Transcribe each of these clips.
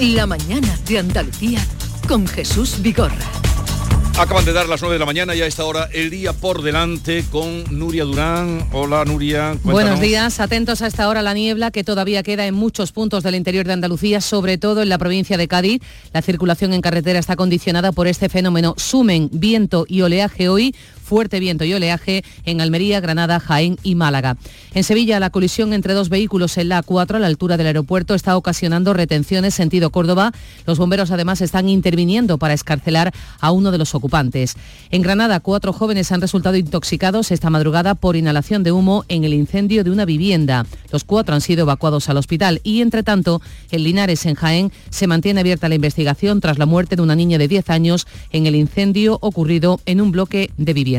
La mañana de Andalucía con Jesús Vigorra. Acaban de dar las 9 de la mañana y a esta hora el día por delante con Nuria Durán. Hola Nuria. Buenos días, atentos a esta hora la niebla que todavía queda en muchos puntos del interior de Andalucía, sobre todo en la provincia de Cádiz. La circulación en carretera está condicionada por este fenómeno. Sumen viento y oleaje hoy fuerte viento y oleaje en Almería, Granada, Jaén y Málaga. En Sevilla, la colisión entre dos vehículos en la A4 a la altura del aeropuerto está ocasionando retenciones sentido Córdoba. Los bomberos además están interviniendo para escarcelar a uno de los ocupantes. En Granada, cuatro jóvenes han resultado intoxicados esta madrugada por inhalación de humo en el incendio de una vivienda. Los cuatro han sido evacuados al hospital y, entre tanto, en Linares, en Jaén, se mantiene abierta la investigación tras la muerte de una niña de 10 años en el incendio ocurrido en un bloque de vivienda.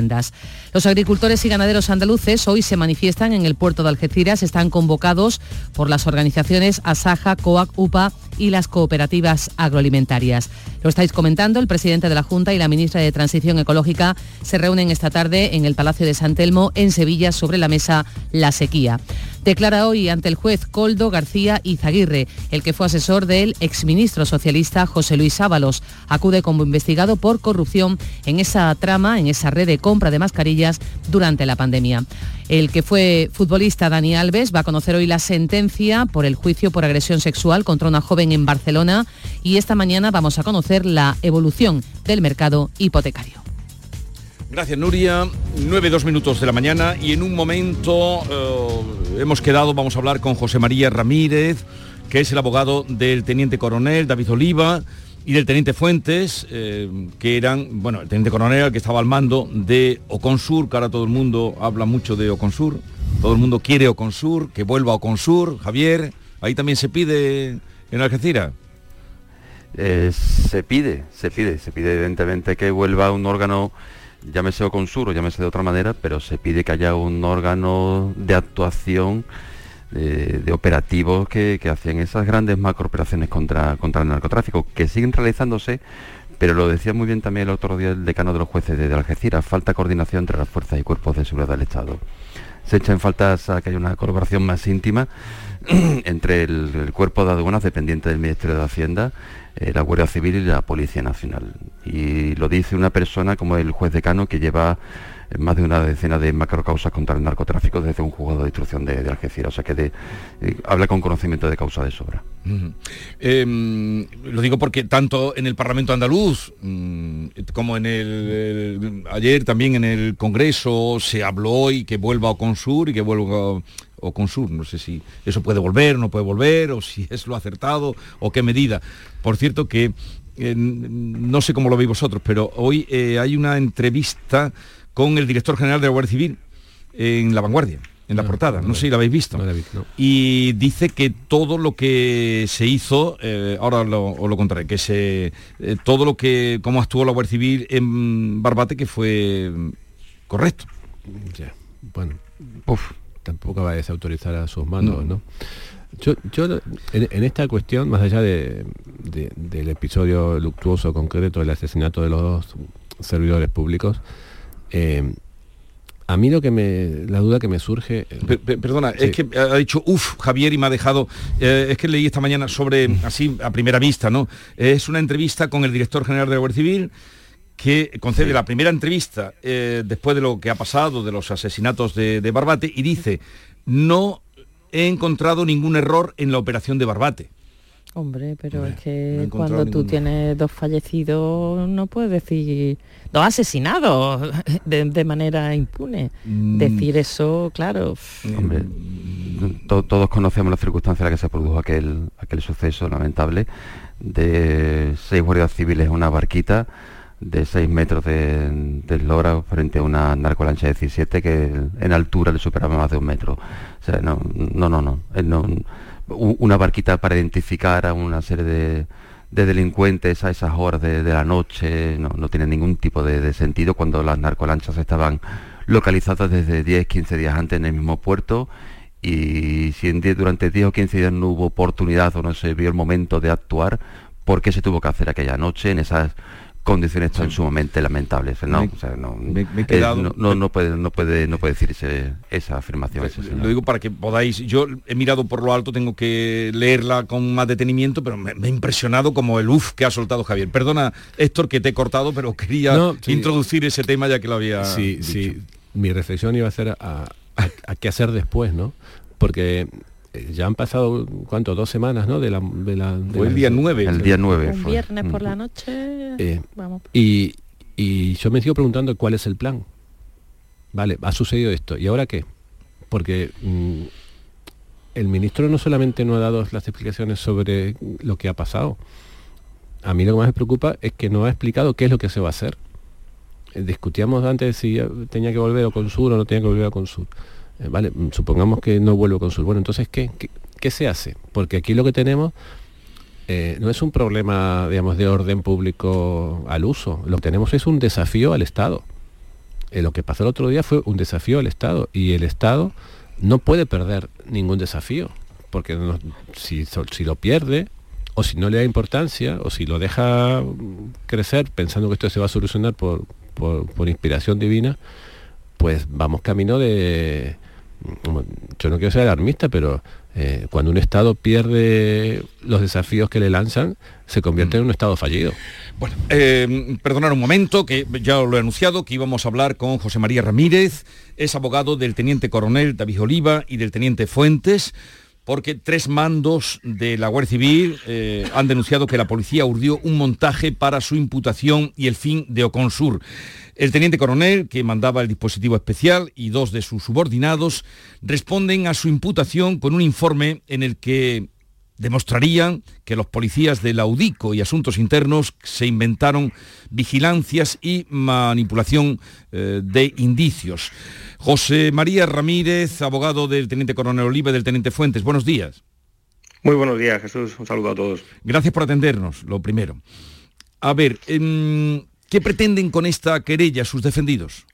Los agricultores y ganaderos andaluces hoy se manifiestan en el puerto de Algeciras, están convocados por las organizaciones Asaja, COAC, UPA y las cooperativas agroalimentarias. Lo estáis comentando, el presidente de la Junta y la ministra de Transición Ecológica se reúnen esta tarde en el Palacio de San Telmo, en Sevilla, sobre la mesa la sequía. Declara hoy ante el juez Coldo García Izaguirre, el que fue asesor del exministro socialista José Luis Ábalos. Acude como investigado por corrupción en esa trama, en esa red de compra de mascarillas durante la pandemia. El que fue futbolista Dani Alves va a conocer hoy la sentencia por el juicio por agresión sexual contra una joven en Barcelona y esta mañana vamos a conocer la evolución del mercado hipotecario. Gracias Nuria, 9, 2 minutos de la mañana y en un momento eh, hemos quedado, vamos a hablar con José María Ramírez, que es el abogado del teniente coronel David Oliva y del teniente Fuentes, eh, que eran, bueno, el teniente coronel que estaba al mando de Oconsur, que ahora todo el mundo habla mucho de Oconsur, todo el mundo quiere Oconsur, que vuelva Oconsur, Javier, ahí también se pide en Algeciras. Eh, se pide, se pide, se pide evidentemente que vuelva un órgano llámese o con llámese de otra manera, pero se pide que haya un órgano de actuación de, operativos que, hacen esas grandes macrooperaciones contra, contra el narcotráfico, que siguen realizándose, pero lo decía muy bien también el otro día el decano de los jueces de, Algeciras, falta coordinación entre las fuerzas y cuerpos de seguridad del Estado. Se echa en falta que haya una colaboración más íntima entre el, cuerpo de aduanas dependiente del Ministerio de Hacienda eh, la Guardia Civil y la Policía Nacional. Y lo dice una persona como el juez decano que lleva más de una decena de macrocausas contra el narcotráfico desde un juzgado de instrucción de, Algeciras, o sea que eh, habla con conocimiento de causa de sobra. Em, lo digo porque tanto en el Parlamento andaluz mm, como en el, ayer también en el Congreso se habló y que vuelva a Consur y que vuelva o con sur, no sé si eso puede volver, no puede volver, o si es lo acertado, o qué medida. Por cierto que eh, no sé cómo lo veis vosotros, pero hoy eh, hay una entrevista con el director general de la Guardia Civil en La Vanguardia, en la portada, no, sé si la habéis visto. y dice que todo lo que se hizo, eh, ahora lo, os lo contaré, que se, todo lo que, cómo actuó la Guardia Civil en Barbate, que fue correcto. Bueno, Uf tampoco va a desautorizar a sus mandos, ¿no? Yo, en, esta cuestión, más allá de, del episodio luctuoso concreto del asesinato de los servidores públicos, eh, a mí lo que me, la duda que me surge... Eh, perdona, es que ha dicho, uff, Javier, y me ha dejado, eh, es que leí esta mañana sobre, así a primera vista, ¿no? Es una entrevista con el director general de la Guardia Civil, que concede la primera entrevista eh, después de lo que ha pasado, de los asesinatos de, Barbate, y dice, no he encontrado ningún error en la operación de Barbate. Hombre, pero es que cuando tú tienes dos fallecidos no puedes decir dos asesinados de, manera impune. Mm. Decir eso, claro. Hombre, todos conocemos las circunstancias en las que se produjo aquel, aquel suceso lamentable de seis guardias civiles en una barquita de 6 metros de, eslora frente a una narcolancha de 17 que en altura le superaba más de un metro. O sea, no, no, no, no. Una barquita para identificar a una serie de, delincuentes a esas horas de, la noche no, tiene ningún tipo de, sentido cuando las narcolanchas estaban localizadas desde 10, 15 días antes en el mismo puerto y si durante 10 o 15 días no hubo oportunidad o no se vio el momento de actuar, ¿por qué se tuvo que hacer aquella noche en esas condiciones tan sumamente lamentables. No, no, no, puede, no, puede, no puede decirse esa afirmación. Pues, lo digo para que podáis, yo he mirado por lo alto, tengo que leerla con más detenimiento, pero me, ha impresionado como el uff que ha soltado Javier. Perdona, Héctor, que te he cortado, pero quería introducir ese tema ya que lo había Sí, sí. Mi reflexión iba a ser a, a qué hacer después, ¿no? Porque eh, ya han pasado, ¿cuánto? Dos semanas, ¿no? De la, fue el día 9. El día 9. Un viernes por la noche. Eh, y, yo me sigo preguntando cuál es el plan. Vale, ha sucedido esto. ¿Y ahora qué? Porque mm, el ministro no solamente no ha dado las explicaciones sobre lo que ha pasado. A mí lo que más me preocupa es que no ha explicado qué es lo que se va a hacer. Eh, discutíamos antes si tenía que volver a Consur o no tenía que volver a Consur. Eh, vale, mm, supongamos que no vuelvo con su Bueno, entonces, ¿qué, ¿qué, se hace? Porque aquí lo que tenemos eh, no es un problema, digamos, de orden público al uso. Lo que tenemos es un desafío al Estado. Eh, lo que pasó el otro día fue un desafío al Estado y el Estado no puede perder ningún desafío, porque si, si lo pierde, o si no le da importancia, o si lo deja crecer pensando que esto se va a solucionar por, por inspiración divina, pues vamos camino de, yo no quiero ser alarmista, pero eh, cuando un Estado pierde los desafíos que le lanzan, se convierte en un Estado fallido. Bueno, eh, perdonar un momento, que ya lo he anunciado, que íbamos a hablar con José María Ramírez, es abogado del teniente coronel David Oliva y del teniente Fuentes, porque tres mandos de la Guardia Civil eh, han denunciado que la policía urdió un montaje para su imputación y el fin de Oconsur. El teniente coronel, que mandaba el dispositivo especial, y dos de sus subordinados responden a su imputación con un informe en el que demostrarían que los policías de la UDICO y Asuntos Internos se inventaron vigilancias y manipulación eh, de indicios. José María Ramírez, abogado del Teniente Coronel Oliva y del Teniente Fuentes, buenos días. Muy buenos días, Jesús. Un saludo a todos. Gracias por atendernos, lo primero. A ver, em, ¿Qué pretenden con esta querella sus defendidos?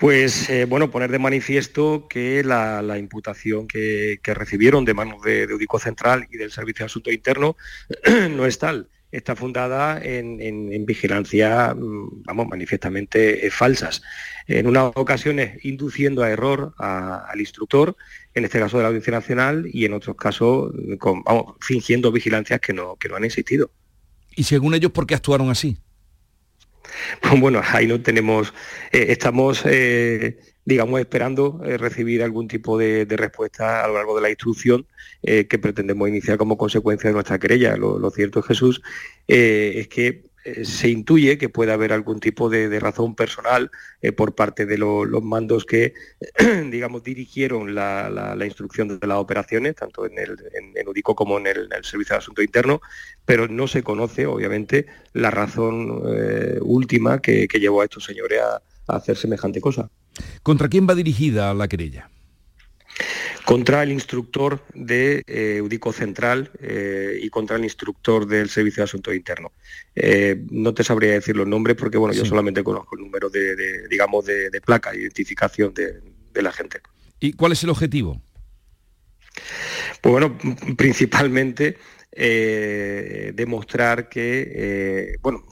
Pues eh, bueno, poner de manifiesto que la, imputación que, recibieron de manos de, de Central y del Servicio de Asunto Interno no es tal. Está fundada en, vigilancia, mm, vamos, manifiestamente eh, falsas. En unas ocasiones induciendo a error al instructor, en este caso de la Audiencia Nacional, y en otros casos con, fingiendo vigilancias que no, que no han existido. ¿Y según ellos por qué actuaron así? Bueno, ahí no tenemos, eh, estamos, eh, digamos, esperando eh, recibir algún tipo de, respuesta a lo largo de la instrucción que pretendemos iniciar como consecuencia de nuestra querella. Lo, lo cierto, Jesús, es que eh, se intuye que puede haber algún tipo de, razón personal eh, por parte de los mandos que, digamos, dirigieron la, instrucción de las operaciones, tanto en el en, UDICO como en el, Servicio de Asunto Interno, pero no se conoce, obviamente, la razón eh, última que, llevó a estos señores a hacer semejante cosa. ¿Contra quién va dirigida la querella? Contra el instructor de eh, Udico Central eh, y contra el instructor del Servicio de Asuntos Internos. Eh, no te sabría decir los nombres porque bueno, yo solamente conozco el número de, digamos, de, placa de identificación de, la gente. ¿Y cuál es el objetivo? Pues bueno, principalmente demostrar que, bueno,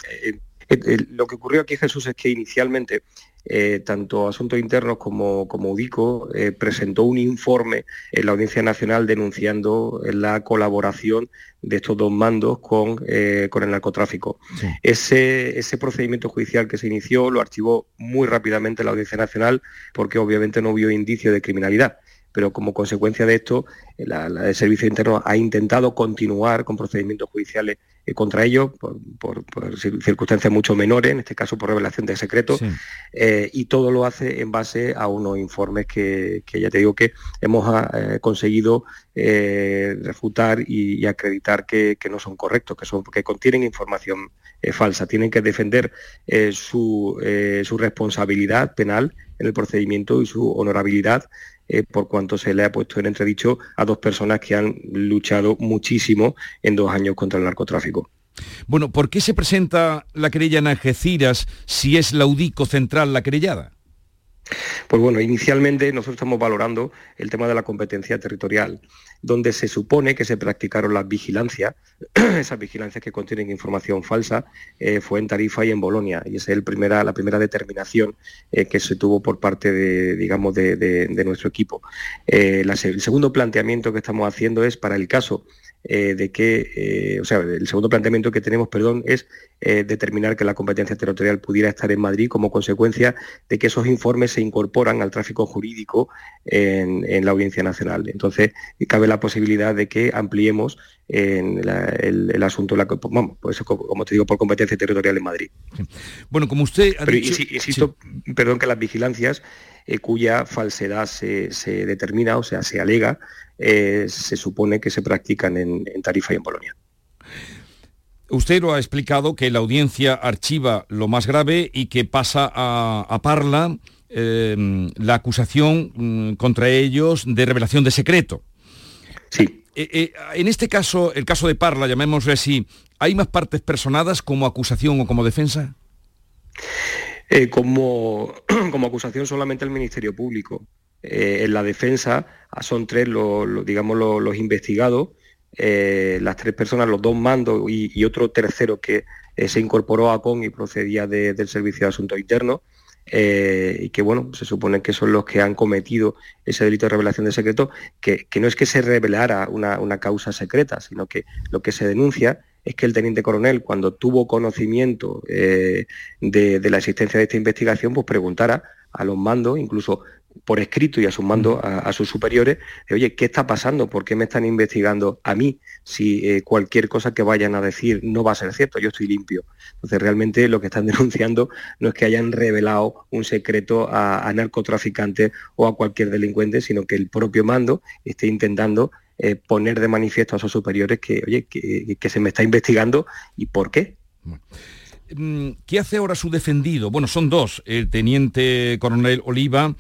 lo que ocurrió aquí, Jesús, es que inicialmente eh, tanto Asuntos Internos como, como UDICO eh, presentó un informe en la Audiencia Nacional denunciando la colaboración de estos dos mandos con, eh, con el narcotráfico. Ese, ese procedimiento judicial que se inició lo archivó muy rápidamente la Audiencia Nacional porque obviamente no vio indicio de criminalidad pero como consecuencia de esto, el Servicio Interno ha intentado continuar con procedimientos judiciales eh, contra ellos por, circunstancias mucho menores, en este caso por revelación de secretos, eh, y todo lo hace en base a unos informes que, ya te digo que hemos ah, eh, conseguido refutar y, acreditar que, no son correctos, que, son, que contienen información falsa. Tienen que defender su, su responsabilidad penal en el procedimiento y su honorabilidad eh, por cuanto se le ha puesto en entredicho a dos personas que han luchado muchísimo en dos años contra el narcotráfico. Bueno, ¿por qué se presenta la querella en Algeciras si es la UDICO central la querellada? Pues bueno, inicialmente nosotros estamos valorando el tema de la competencia territorial, donde se supone que se practicaron las vigilancias, esas vigilancias que contienen información falsa, eh, fue en Tarifa y en Bolonia, y esa es la primera determinación eh, que se tuvo por parte de, digamos, de, nuestro equipo. Eh, el segundo planteamiento que estamos haciendo es para el caso eh, de que, eh, o sea, el segundo planteamiento que tenemos, perdón, es eh, determinar que la competencia territorial pudiera estar en Madrid como consecuencia de que esos informes se incorporan al tráfico jurídico en, la Audiencia Nacional. Entonces, cabe la posibilidad de que ampliemos el, asunto, la, pues, como te digo, por competencia territorial en Madrid. Bueno, como usted ha Pero insisto, perdón, que las vigilancias cuya falsedad se, se, determina, o sea, se alega, eh, se supone que se practican en, Tarifa y en Polonia. Usted lo ha explicado que la audiencia archiva lo más grave y que pasa a, Parla em, la acusación mm, contra ellos de revelación de secreto. Sí. Eh, eh, en este caso, el caso de Parla, llamémoslo así, ¿hay más partes personadas como acusación o como defensa? Como, como acusación solamente el Ministerio Público. Eh, en la defensa ah, son tres los, digamos, los, investigados, eh, las tres personas, los dos mandos y, otro tercero que eh, se incorporó a CON y procedía del Servicio de Asuntos Internos. y que bueno, se supone que son los que han cometido ese delito de revelación de secreto, que, no es que se revelara una, causa secreta, sino que lo que se denuncia es que el teniente coronel, cuando tuvo conocimiento de, de, la existencia de esta investigación, pues preguntara a los mandos, incluso por escrito y a a, sus superiores, de, oye, ¿qué está pasando? ¿Por qué me están investigando a mí si eh, cualquier cosa que vayan a decir no va a ser cierto? Yo estoy limpio. Entonces, realmente lo que están denunciando no es que hayan revelado un secreto a, narcotraficantes o a cualquier delincuente, sino que el propio mando esté intentando eh, poner de manifiesto a sus superiores que, oye, que, se me está investigando y por qué. Mm, ¿Qué hace ahora su defendido? Bueno, son dos, el teniente coronel Oliva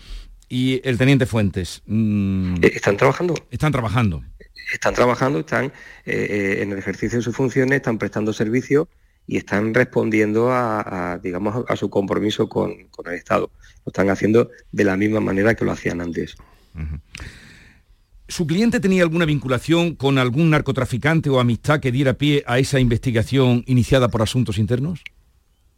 y el teniente Fuentes. Mm, eh, ¿Están trabajando? Están trabajando. Están trabajando, están eh, en el ejercicio de sus funciones, están prestando servicio y están respondiendo a, digamos, a su compromiso con, el Estado. Lo están haciendo de la misma manera que lo hacían antes. ¿Su cliente tenía alguna vinculación con algún narcotraficante o amistad que diera pie a esa investigación iniciada por asuntos internos?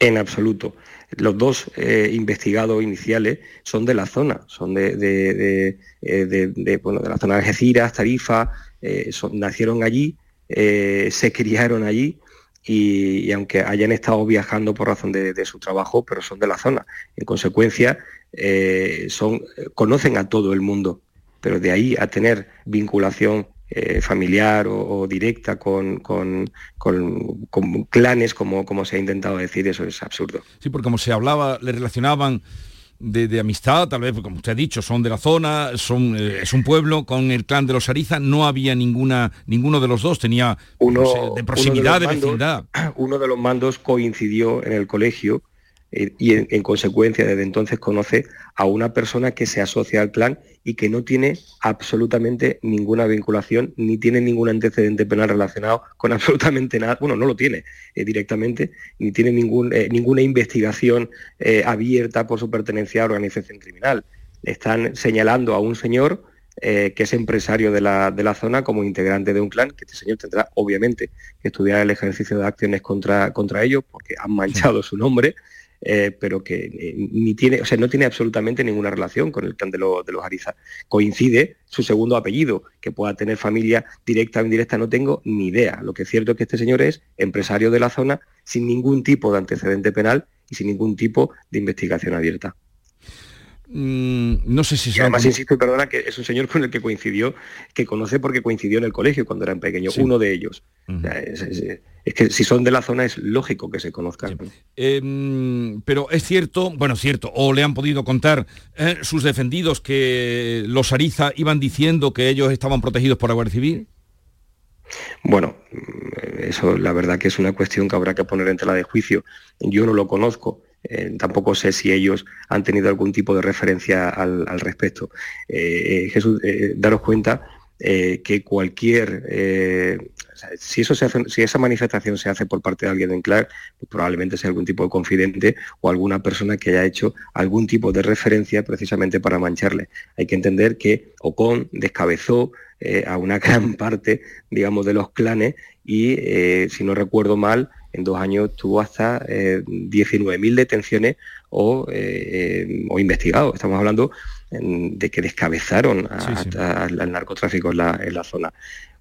En absoluto. Los dos eh, investigados iniciales son de la zona, son de, de, eh, bueno, de la zona de Algeciras, Tarifa, eh, nacieron allí, se criaron allí y, aunque hayan estado viajando por razón de, su trabajo, pero son de la zona. En consecuencia, son, conocen a todo el mundo, pero de ahí a tener vinculación eh, familiar o, directa con, con, clanes, como, como se ha intentado decir, eso es absurdo. Sí, porque como se hablaba, le relacionaban de, amistad, tal vez, como usted ha dicho, son de la zona, son, eh, es un pueblo, con el clan de los Ariza no había ninguna, ninguno de los dos, tenía uno, de proximidad, de, vecindad. Uno de los mandos coincidió en el colegio y en, consecuencia desde entonces conoce a una persona que se asocia al clan y que no tiene absolutamente ninguna vinculación ni tiene ningún antecedente penal relacionado con absolutamente nada, bueno, no lo tiene eh, directamente, ni tiene ningún, eh, ninguna investigación abierta por su pertenencia a organización criminal. Están señalando a un señor que es empresario de la, de la, zona como integrante de un clan, que este señor tendrá obviamente que estudiar el ejercicio de acciones contra, contra ellos porque han manchado su nombre eh, pero que eh, ni tiene, o sea, no tiene absolutamente ninguna relación con el clan de, de los Ariza. Coincide su segundo apellido, que pueda tener familia directa o indirecta, no tengo ni idea. Lo que es cierto es que este señor es empresario de la zona sin ningún tipo de antecedente penal y sin ningún tipo de investigación abierta. Mm, no sé si... además, insisto, perdona, que es un señor con el que coincidió, que conoce porque coincidió en el colegio cuando eran pequeños, uno de ellos. es, que si son de la zona es lógico que se conozcan. Em, pero es cierto, bueno, cierto, o le han podido contar eh, sus defendidos que los Ariza iban diciendo que ellos estaban protegidos por la Guardia Civil. Bueno, mm, eso la verdad que es una cuestión que habrá que poner en tela de juicio. Yo no lo conozco. Eh, tampoco sé si ellos han tenido algún tipo de referencia al, respecto. Eh, eh, Jesús, daros cuenta que cualquier si, eso se hace, si esa manifestación se hace por parte de alguien en CLAR, pues probablemente sea algún tipo de confidente o alguna persona que haya hecho algún tipo de referencia precisamente para mancharle. Hay que entender que Ocon descabezó a una gran parte, digamos, de los clanes y, si no recuerdo mal, en dos años tuvo hasta 19.000 detenciones o, o investigados. Estamos hablando de que descabezaron al narcotráfico en la, zona.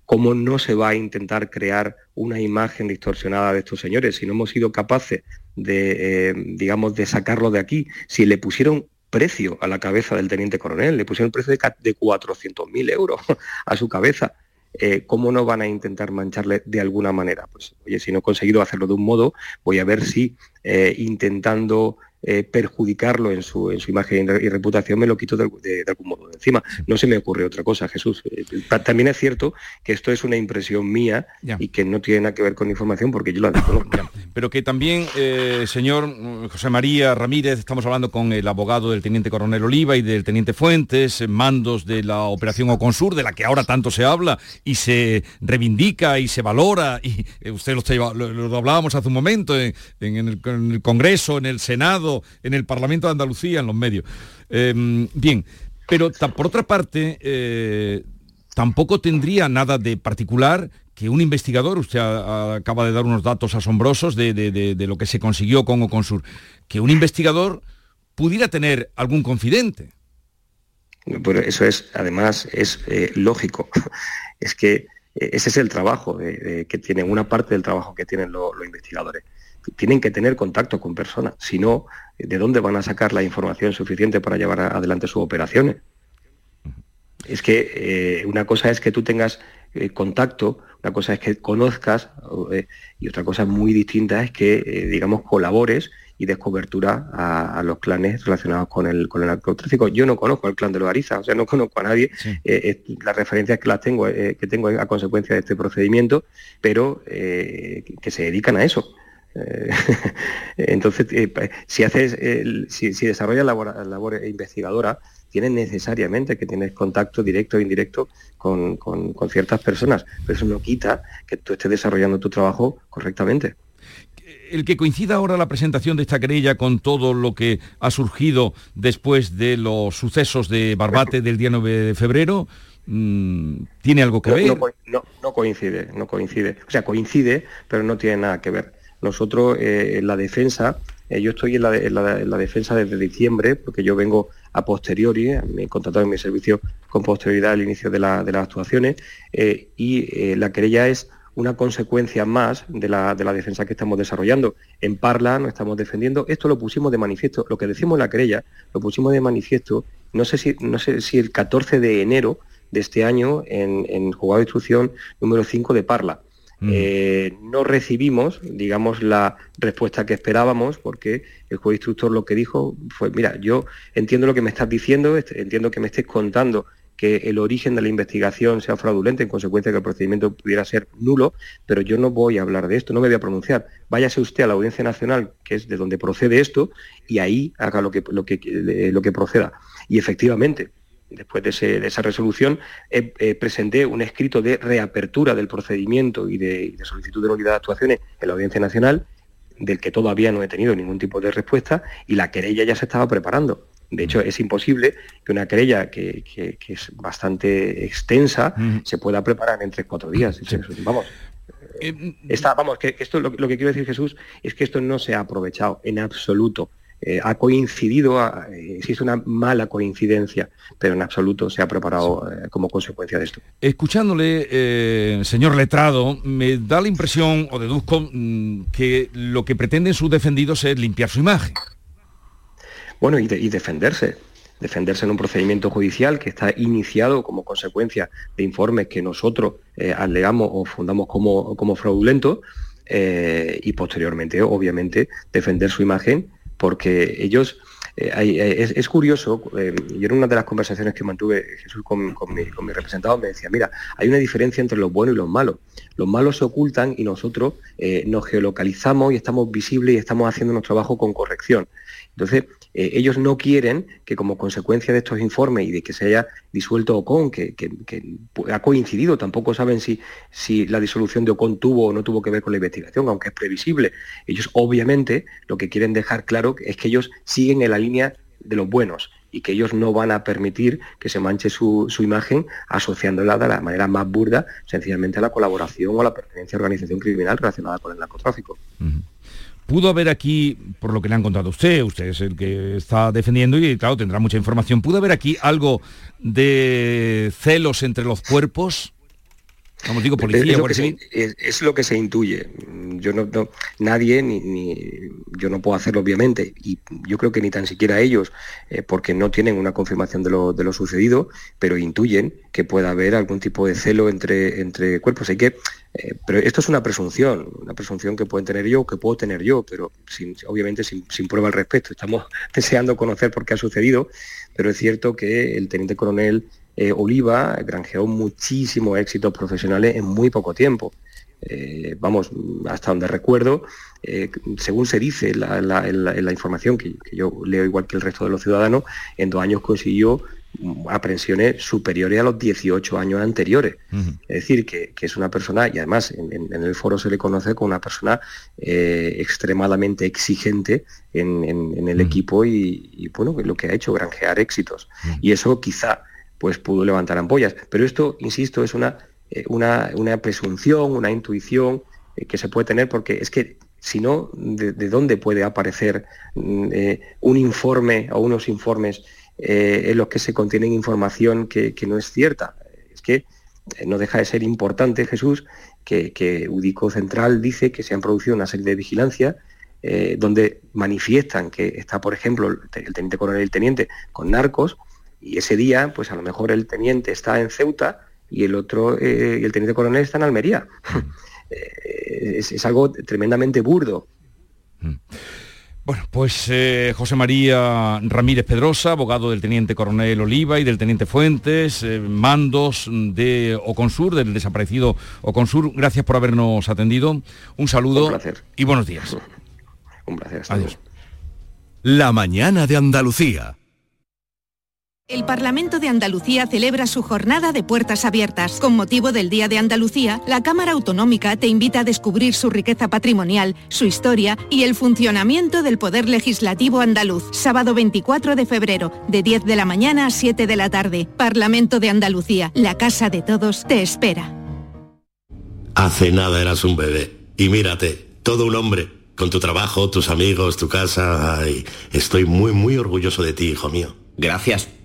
¿Cómo no se va a intentar crear una imagen distorsionada de estos señores si no hemos sido capaces de, eh, digamos, de sacarlo de aquí? Si le pusieron precio a la cabeza del teniente coronel, le pusieron precio de, de 400.000 euros a su cabeza. Eh, ¿cómo no van a intentar mancharle de alguna manera? Pues, oye, si no he conseguido hacerlo de un modo, voy a ver si eh, intentando eh, perjudicarlo en su, en su imagen y reputación, me lo quito de, algún modo de encima. No se me ocurre otra cosa, Jesús. Eh, también es cierto que esto es una impresión mía y que no tiene nada que ver con información porque yo la desconozco. Pero que también, eh, señor José María Ramírez, estamos hablando con el abogado del teniente coronel Oliva y del teniente Fuentes, mandos de la operación Oconsur, de la que ahora tanto se habla y se reivindica y se valora, y usted lo, lo, hablábamos hace un momento en el Congreso, en el Senado, en el Parlamento de Andalucía, en los medios. Em, bien, pero por otra parte, eh, tampoco tendría nada de particular que un investigador, usted acaba de dar unos datos asombrosos de, lo que se consiguió con Oconsur, que un investigador pudiera tener algún confidente. Pero eso es, además, es eh, lógico. es que eh, ese es el trabajo que tienen, una parte del trabajo que tienen los investigadores tienen que tener contacto con personas, si no, ¿de dónde van a sacar la información suficiente para llevar adelante sus operaciones? Es que eh, una cosa es que tú tengas eh, contacto, una cosa es que conozcas eh, y otra cosa muy distinta es que, digamos, colabores y des cobertura a, los clanes relacionados con el, con el narcotráfico. Yo no conozco el clan de los Ariza, o sea, no conozco a nadie. las referencias que las tengo, que tengo a consecuencia de este procedimiento, pero que se dedican a eso. Eh, entonces, eh, si haces, si, si, desarrollas labor, labor, investigadora, tienes necesariamente que tienes contacto directo e indirecto con, ciertas personas, pero eso no quita que tú estés desarrollando tu trabajo correctamente. El que coincida ahora la presentación de esta querella con todo lo que ha surgido después de los sucesos de Barbate del día 9 de febrero, mm, ¿tiene algo que ver? No, no, coincide, no coincide. O sea, coincide, pero no tiene nada que ver. Nosotros eh, en la defensa, eh, yo estoy en la, defensa desde diciembre, porque yo vengo a posteriori, me he contratado en mi servicio con posterioridad al inicio de, las actuaciones, eh, y la querella es una consecuencia más de la, defensa que estamos desarrollando. En Parla nos estamos defendiendo, esto lo pusimos de manifiesto, lo que decimos en la querella, lo pusimos de manifiesto, no sé si, no sé si el 14 de enero de este año en, en jugado de instrucción número 5 de Parla. Mm. Eh, no recibimos, digamos, la respuesta que esperábamos, porque el juez instructor lo que dijo fue, mira, yo entiendo lo que me estás diciendo, entiendo que me estés contando que el origen de la investigación sea fraudulento, en consecuencia que el procedimiento pudiera ser nulo, pero yo no voy a hablar de esto, no me voy a pronunciar. Váyase usted a la Audiencia Nacional, que es de donde procede esto, y ahí haga lo que, lo que, lo que proceda. Y efectivamente, después de, esa resolución, presenté un escrito de reapertura del procedimiento y de, solicitud de unidad de actuaciones en la Audiencia Nacional, del que todavía no he tenido ningún tipo de respuesta, y la querella ya se estaba preparando. De hecho, es imposible que una querella que, es bastante extensa se pueda preparar en tres cuatro días. Vamos. Eh, vamos, que esto lo, lo que quiero decir Jesús es que esto no se ha aprovechado en absoluto eh, ha coincidido, eh, existe una mala coincidencia, pero en absoluto se ha preparado eh, como consecuencia de esto. Escuchándole, señor letrado, me da la impresión, o deduzco, mm, que lo que pretenden sus defendidos es limpiar su imagen. Bueno, y, defenderse, defenderse en un procedimiento judicial que está iniciado como consecuencia de informes que nosotros alegamos o fundamos como, como fraudulentos y posteriormente, obviamente, defender su imagen porque ellos, eh, eh, es, curioso, eh, yo en una de las conversaciones que mantuve Jesús con, mi, representado me decía, mira, hay una diferencia entre los buenos y los malos. Los malos se ocultan y nosotros nos geolocalizamos y estamos visibles y estamos haciendo nuestro trabajo con corrección. Entonces, eh, ellos no quieren que como consecuencia de estos informes y de que se haya disuelto Ocon, que, ha coincidido, tampoco saben si, si la disolución de Ocon tuvo o no tuvo que ver con la investigación, aunque es previsible. Ellos obviamente lo que quieren dejar claro es que ellos siguen en la línea de los buenos y que ellos no van a permitir que se manche su, imagen asociándola de la manera más burda sencillamente a la colaboración o a la pertenencia a organización criminal relacionada con el narcotráfico. Pudo haber aquí, por lo que le han contado usted, usted es el que está defendiendo y claro, tendrá mucha información, ¿pudo haber aquí algo de celos entre los cuerpos? Como digo, policía, es, lo que se, intuye. Yo no, nadie, ni, yo no puedo hacerlo obviamente, y yo creo que ni tan siquiera ellos, eh, porque no tienen una confirmación de lo, sucedido, pero intuyen que pueda haber algún tipo de celo entre, entre cuerpos. Hay que, eh, pero esto es una presunción, una presunción que pueden tener yo, que puedo tener yo, pero sin, obviamente sin, sin prueba al respecto. Estamos deseando conocer por qué ha sucedido, pero es cierto que el teniente coronel eh, Oliva granjeó muchísimos éxitos profesionales en muy poco tiempo. Eh, vamos, hasta donde recuerdo, eh, según se dice en la, información que, yo leo igual que el resto de los ciudadanos, en dos años consiguió aprehensiones superiores a los 18 años anteriores. Es decir, que, es una persona, y además en, el foro se le conoce como una persona extremadamente exigente en, el equipo y, y, bueno, lo que ha hecho, granjear éxitos. Y eso quizá pues pudo levantar ampollas. Pero esto, insisto, es una, eh, una, presunción, una intuición eh, que se puede tener porque es que si no, ¿de, dónde puede aparecer mm, eh, un informe o unos informes en los que se contienen información que, no es cierta? Es que no deja de ser importante, Jesús, que, que Udico Central dice que se han producido una serie de vigilancia donde manifiestan que está, por ejemplo, el teniente coronel y el teniente con narcos, y ese día, pues a lo mejor el teniente está en Ceuta y el otro, eh, el teniente coronel está en Almería. Eh, es, algo tremendamente burdo. Mm. Bueno, pues eh, José María Ramírez Pedrosa, abogado del teniente coronel Oliva y del teniente Fuentes, mandos de Oconsur, del desaparecido Oconsur, gracias por habernos atendido. Un saludo Un placer. y buenos días. Un placer. Adiós. La mañana de Andalucía. El Parlamento de Andalucía celebra su jornada de puertas abiertas. Con motivo del Día de Andalucía, la Cámara Autonómica te invita a descubrir su riqueza patrimonial, su historia y el funcionamiento del Poder Legislativo andaluz. Sábado 24 de febrero, de 10 de la mañana a 7 de la tarde. Parlamento de Andalucía, la casa de todos, te espera. Hace nada eras un bebé. Y mírate, todo un hombre. Con tu trabajo, tus amigos, tu casa. estoy muy, muy orgulloso de ti, hijo mío. Gracias.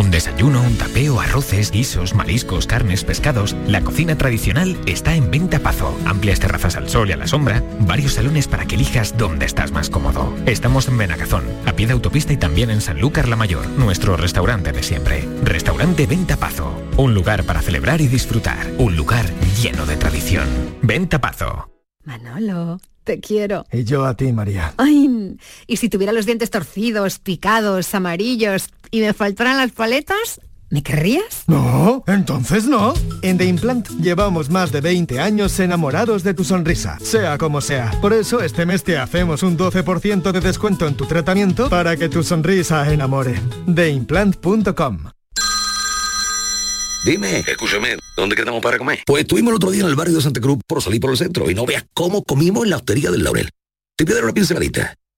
Un desayuno, un tapeo, arroces, guisos, mariscos, carnes, pescados. La cocina tradicional está en Venta Pazo. Amplias terrazas al sol y a la sombra. Varios salones para que elijas dónde estás más cómodo. Estamos en Benagazón, a pie de autopista y también en Sanlúcar la Mayor, nuestro restaurante de siempre. Restaurante Venta Pazo. Un lugar para celebrar y disfrutar. Un lugar lleno de tradición. Venta Pazo. Manolo. Te quiero. Y yo a ti, María. Ay, y si tuviera los dientes torcidos, picados, amarillos y me faltaran las paletas, ¿me querrías? No, entonces no. En The Implant llevamos más de 20 años enamorados de tu sonrisa, sea como sea. Por eso este mes te hacemos un 12% de descuento en tu tratamiento para que tu sonrisa enamore. TheImplant.com Dime, escúchame, ¿dónde quedamos para comer? Pues estuvimos el otro día en el barrio de Santa Cruz por salir por el centro y no veas cómo comimos en la hostería del Laurel. Te pido una pinceladita.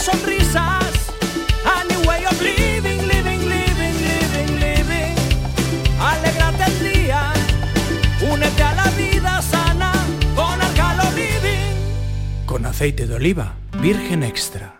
sonrisas, a new way of living, living, living, living, living. Alegrate el día, únete a la vida sana con Arcalo Living. Con aceite de oliva, virgen extra.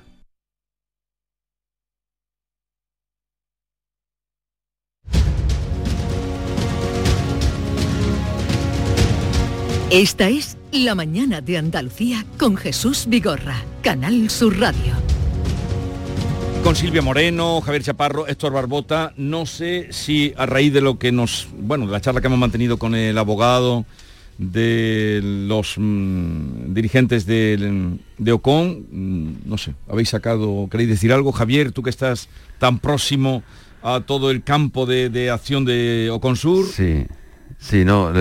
Esta es La mañana de Andalucía con Jesús Vigorra, Canal Sur Radio. Con Silvia Moreno, Javier Chaparro, Héctor Barbota, no sé si a raíz de lo que nos, bueno, la charla que hemos mantenido con el abogado de los mm, dirigentes de, de Ocon, mm, no sé, habéis sacado, queréis decir algo, Javier, tú que estás tan próximo a todo el campo de, de acción de Ocon Sur. Sí. Sí, no,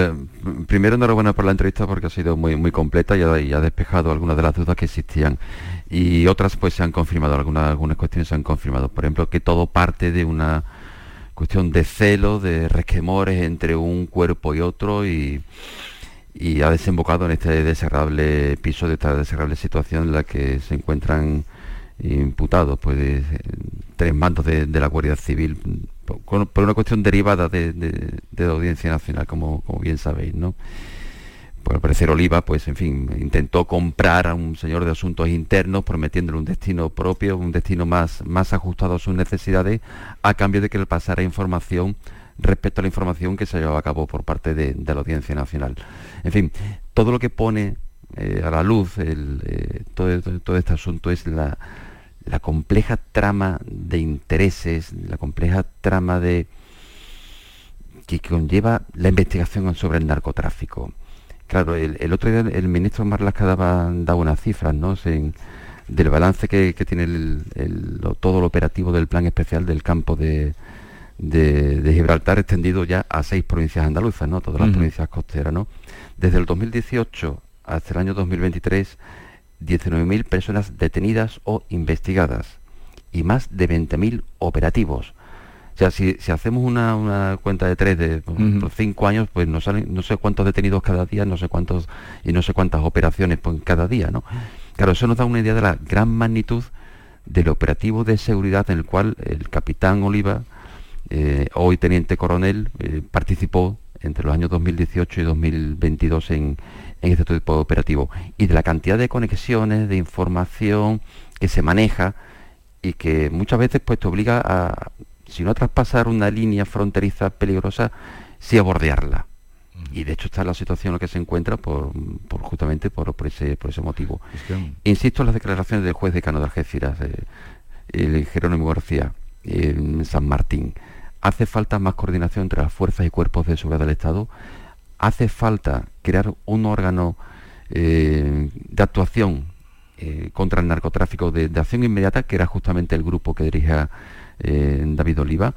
primero enhorabuena por la entrevista porque ha sido muy, muy completa y ha, despejado algunas de las dudas que existían y otras pues se han confirmado, algunas, algunas cuestiones se han confirmado. Por ejemplo, que todo parte de una cuestión de celo, de resquemores entre un cuerpo y otro y, y ha desembocado en este desagradable episodio, esta desagradable situación en la que se encuentran imputados pues de, tres mandos de, la Guardia Civil por, una cuestión derivada de, la Audiencia Nacional, como, bien sabéis, ¿no? Por al parecer Oliva, pues en fin, intentó comprar a un señor de asuntos internos prometiéndole un destino propio, un destino más, más ajustado a sus necesidades, a cambio de que le pasara información respecto a la información que se llevaba a cabo por parte de, la Audiencia Nacional. En fin, todo lo que pone eh, a la luz eh, todo este asunto es la, la compleja trama de intereses, la compleja trama de que conlleva la investigación sobre el narcotráfico. Claro, el, otro día el ministro Marlaska daba, daba unas cifras, ¿no? del balance que, tiene el, todo el operativo del plan especial del campo de, de, Gibraltar extendido ya a seis provincias andaluzas, ¿no? Todas las provincias costeras, ¿no? Desde el 2018 hasta el año 2023 19.000 personas detenidas o investigadas y más de 20.000 operativos. O sea, si, hacemos una, cuenta de tres de cinco años, pues nos salen no sé cuántos detenidos cada día, no sé cuántos y no sé cuántas operaciones pues, cada día, ¿no? Claro, eso nos da una idea de la gran magnitud del operativo de seguridad en el cual el capitán Oliva, eh, hoy teniente coronel, eh, participó entre los años 2018 y 2022 en, en este tipo de operativo y de la cantidad de conexiones, de información que se maneja y que muchas veces pues te obliga a, si no a traspasar una línea fronteriza peligrosa, sí a bordearla. Y de hecho está la situación en la que se encuentra por, justamente por, ese, por ese motivo. Insisto en las declaraciones del juez decano de Algeciras, eh, el Jerónimo García, en San Martín. Hace falta más coordinación entre las fuerzas y cuerpos de seguridad del Estado hace falta crear un órgano eh, de actuación eh, contra el narcotráfico de, acción inmediata, que era justamente el grupo que dirige eh, David Oliva,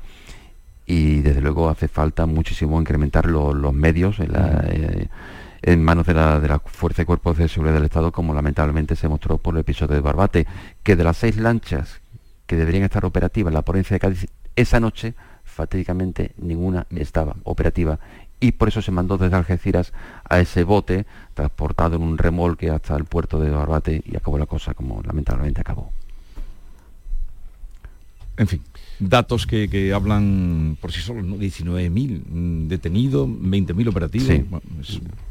y desde luego hace falta muchísimo incrementar los medios en, manos de la, de la Fuerza y Cuerpos de Seguridad del Estado, como lamentablemente se mostró por el episodio de Barbate, que de las seis lanchas que deberían estar operativas en la provincia de Cádiz, esa noche fatídicamente ninguna estaba operativa y por eso se mandó desde Algeciras a ese bote transportado en un remolque hasta el puerto de Barbate y acabó la cosa como lamentablemente acabó. En fin, datos que, hablan por sí solos, ¿no? 19.000 mm, detenidos, 20.000 operativos,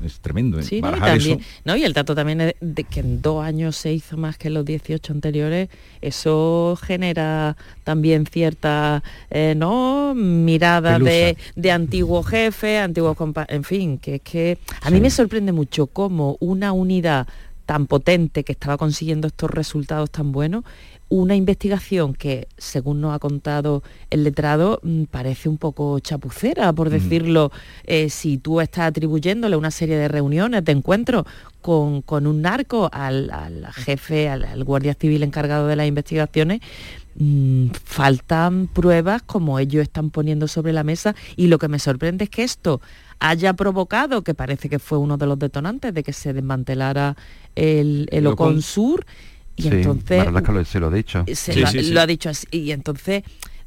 es, tremendo. ¿eh? Sí, y, también, ¿no? y el dato también es de que en dos años se hizo más que en los 18 anteriores, eso genera también cierta eh, ¿no? mirada de, de, antiguo jefe, antiguos en fin, que es que a mí me sorprende mucho cómo una unidad tan potente que estaba consiguiendo estos resultados tan buenos una investigación que, según nos ha contado el letrado, mm, parece un poco chapucera, por decirlo, eh, si tú estás atribuyéndole una serie de reuniones, de encuentros con, un narco al, jefe, al, guardia civil encargado de las investigaciones, mm, faltan pruebas como ellos están poniendo sobre la mesa. Y lo que me sorprende es que esto haya provocado, que parece que fue uno de los detonantes de que se desmantelara el, el Ocon Y entonces... se lo ha dicho. lo, ha dicho así. Y entonces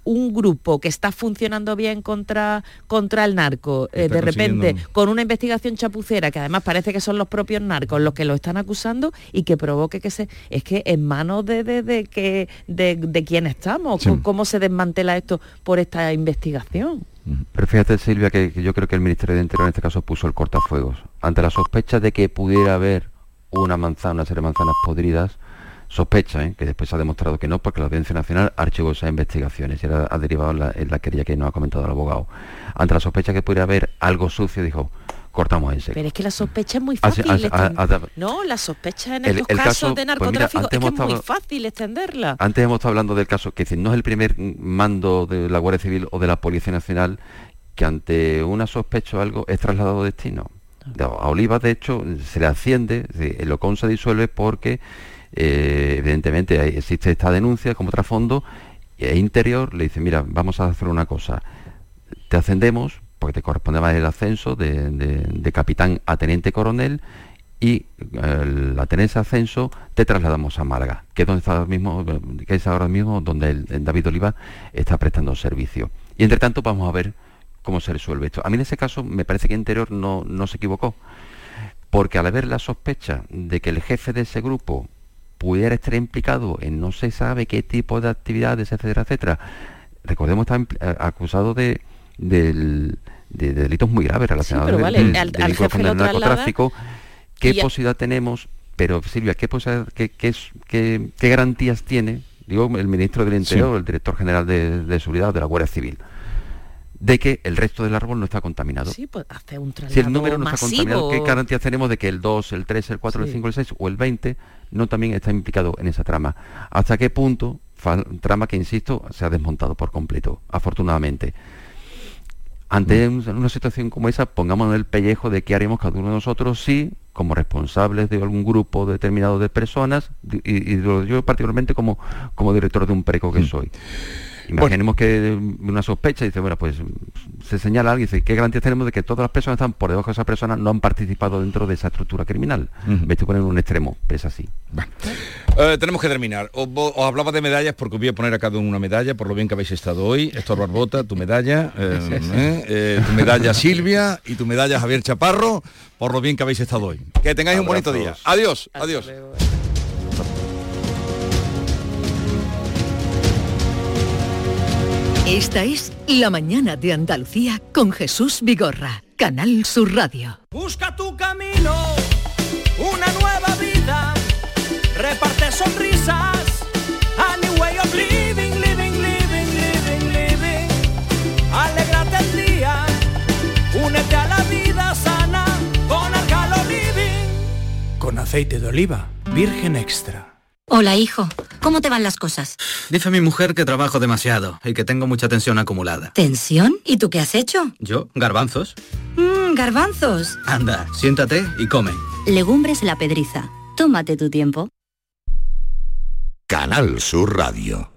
un grupo que está funcionando bien contra, contra el narco, eh, de repente con una investigación chapucera, que además parece que son los propios narcos los que lo están acusando y que provoque que se... Es que en manos de, de, que, de, quién estamos, cómo se desmantela esto por esta investigación. Pero fíjate, Silvia, que, yo creo que el Ministerio de Interior en este caso puso el cortafuegos. Ante la sospecha de que pudiera haber una manzana, una serie de manzanas podridas, sospecha, ¿eh? que después se ha demostrado que no, porque la Audiencia Nacional archivó esas investigaciones y ha derivado en la, la querella que nos ha comentado el abogado. Ante la sospecha que pudiera haber algo sucio, dijo, cortamos en seco. Pero es que la sospecha es muy fácil. no, la sospecha en estos casos de pues narcotráfico es que es muy fácil extenderla. Antes hemos estado hablando del caso, que no es el primer mando de la Guardia Civil o de la Policía Nacional que ante una sospecha o algo es trasladado destino. A Olivas, de hecho, se le asciende, el OCON se disuelve porque eh, evidentemente existe esta denuncia como trasfondo, e Interior le dice, mira, vamos a hacer una cosa, te ascendemos, porque te corresponde más el ascenso de, capitán a teniente coronel, y eh, tener ese ascenso te trasladamos a Málaga, que es donde está ahora mismo, que es ahora mismo donde David Oliva está prestando servicio. Y entre tanto vamos a ver cómo se resuelve esto. A mí en ese caso me parece que Interior no, no se equivocó, porque al haber la sospecha de que el jefe de ese grupo pudiera estar implicado en no se sabe qué tipo de actividades, etcétera, etcétera. Recordemos, está eh, acusado de, delitos muy graves relacionados con el narcotráfico. ¿Qué posibilidad tenemos? Pero Silvia, ¿qué, qué, qué, garantías tiene, digo, el ministro del Interior, el director general de, de Seguridad de la Guardia Civil? De que el resto del árbol no está contaminado. Sí, pues hace un Si el número no está contaminado, ¿qué garantías tenemos de que el 2, el 3, el 4, el 5, el 6 o el 20 no también está implicado en esa trama? ¿Hasta qué punto, trama que insisto, se ha desmontado por completo, afortunadamente? Ante mm. una situación como esa, pongamos en el pellejo de qué haremos cada uno de nosotros si, como responsables de algún grupo determinado de personas, y, yo particularmente como, como director de un preco que mm. soy. Imaginemos que una sospecha dice, bueno, pues se señala a alguien, dice, ¿qué garantías tenemos de que todas las personas que están por debajo de esa persona no han participado dentro de esa estructura criminal? Me estoy poniendo un extremo, es así. Eh, tenemos que terminar. Os, hablaba de medallas porque os voy a poner a cada uno una medalla por lo bien que habéis estado hoy. Héctor Barbota, tu medalla, eh, eh, tu medalla Silvia y tu medalla Javier Chaparro por lo bien que habéis estado hoy. Que tengáis un bonito día. Adiós, adiós. Esta es La Mañana de Andalucía con Jesús Vigorra, Canal Sur Radio. Busca tu camino, una nueva vida, reparte sonrisas, a new way of living, living, living, living, living. Alegrate el día, únete a la vida sana con Alcalo Living. Con aceite de oliva, virgen extra. Hola, hijo. ¿Cómo te van las cosas? Dice mi mujer que trabajo demasiado y que tengo mucha tensión acumulada. ¿Tensión? ¿Y tú qué has hecho? Yo, garbanzos. Mmm, garbanzos. Anda, siéntate y come. Legumbres la pedriza. Tómate tu tiempo. Canal Sur Radio.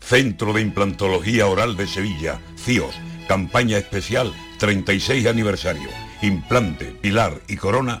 Centro de Implantología Oral de Sevilla, CIOS. Campaña especial 36 aniversario. Implante, pilar y corona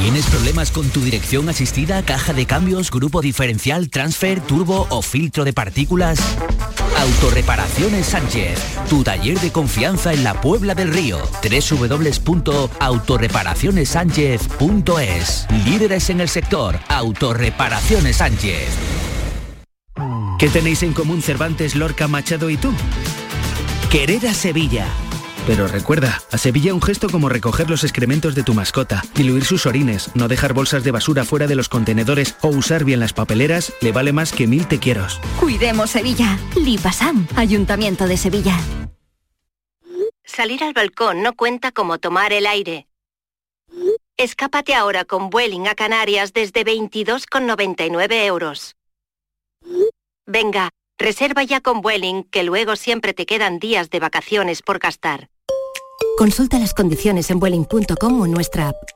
¿Tienes problemas con tu dirección asistida, caja de cambios, grupo diferencial, transfer, turbo o filtro de partículas? Autorreparaciones Sánchez, tu taller de confianza en la Puebla del Río. www.autorreparacionessánchez.es. Líderes en el sector, Autorreparaciones Sánchez. ¿Qué tenéis en común Cervantes, Lorca, Machado y tú? Querer a Sevilla pero recuerda, a Sevilla un gesto como recoger los excrementos de tu mascota, diluir sus orines, no dejar bolsas de basura fuera de los contenedores o usar bien las papeleras le vale más que mil te quiero. Cuidemos Sevilla. Lipasam, Ayuntamiento de Sevilla. Salir al balcón no cuenta como tomar el aire. Escápate ahora con Vueling a Canarias desde 22,99 euros. Venga, reserva ya con Vueling que luego siempre te quedan días de vacaciones por gastar. Consulta las condiciones en Vueling.com o nuestra app.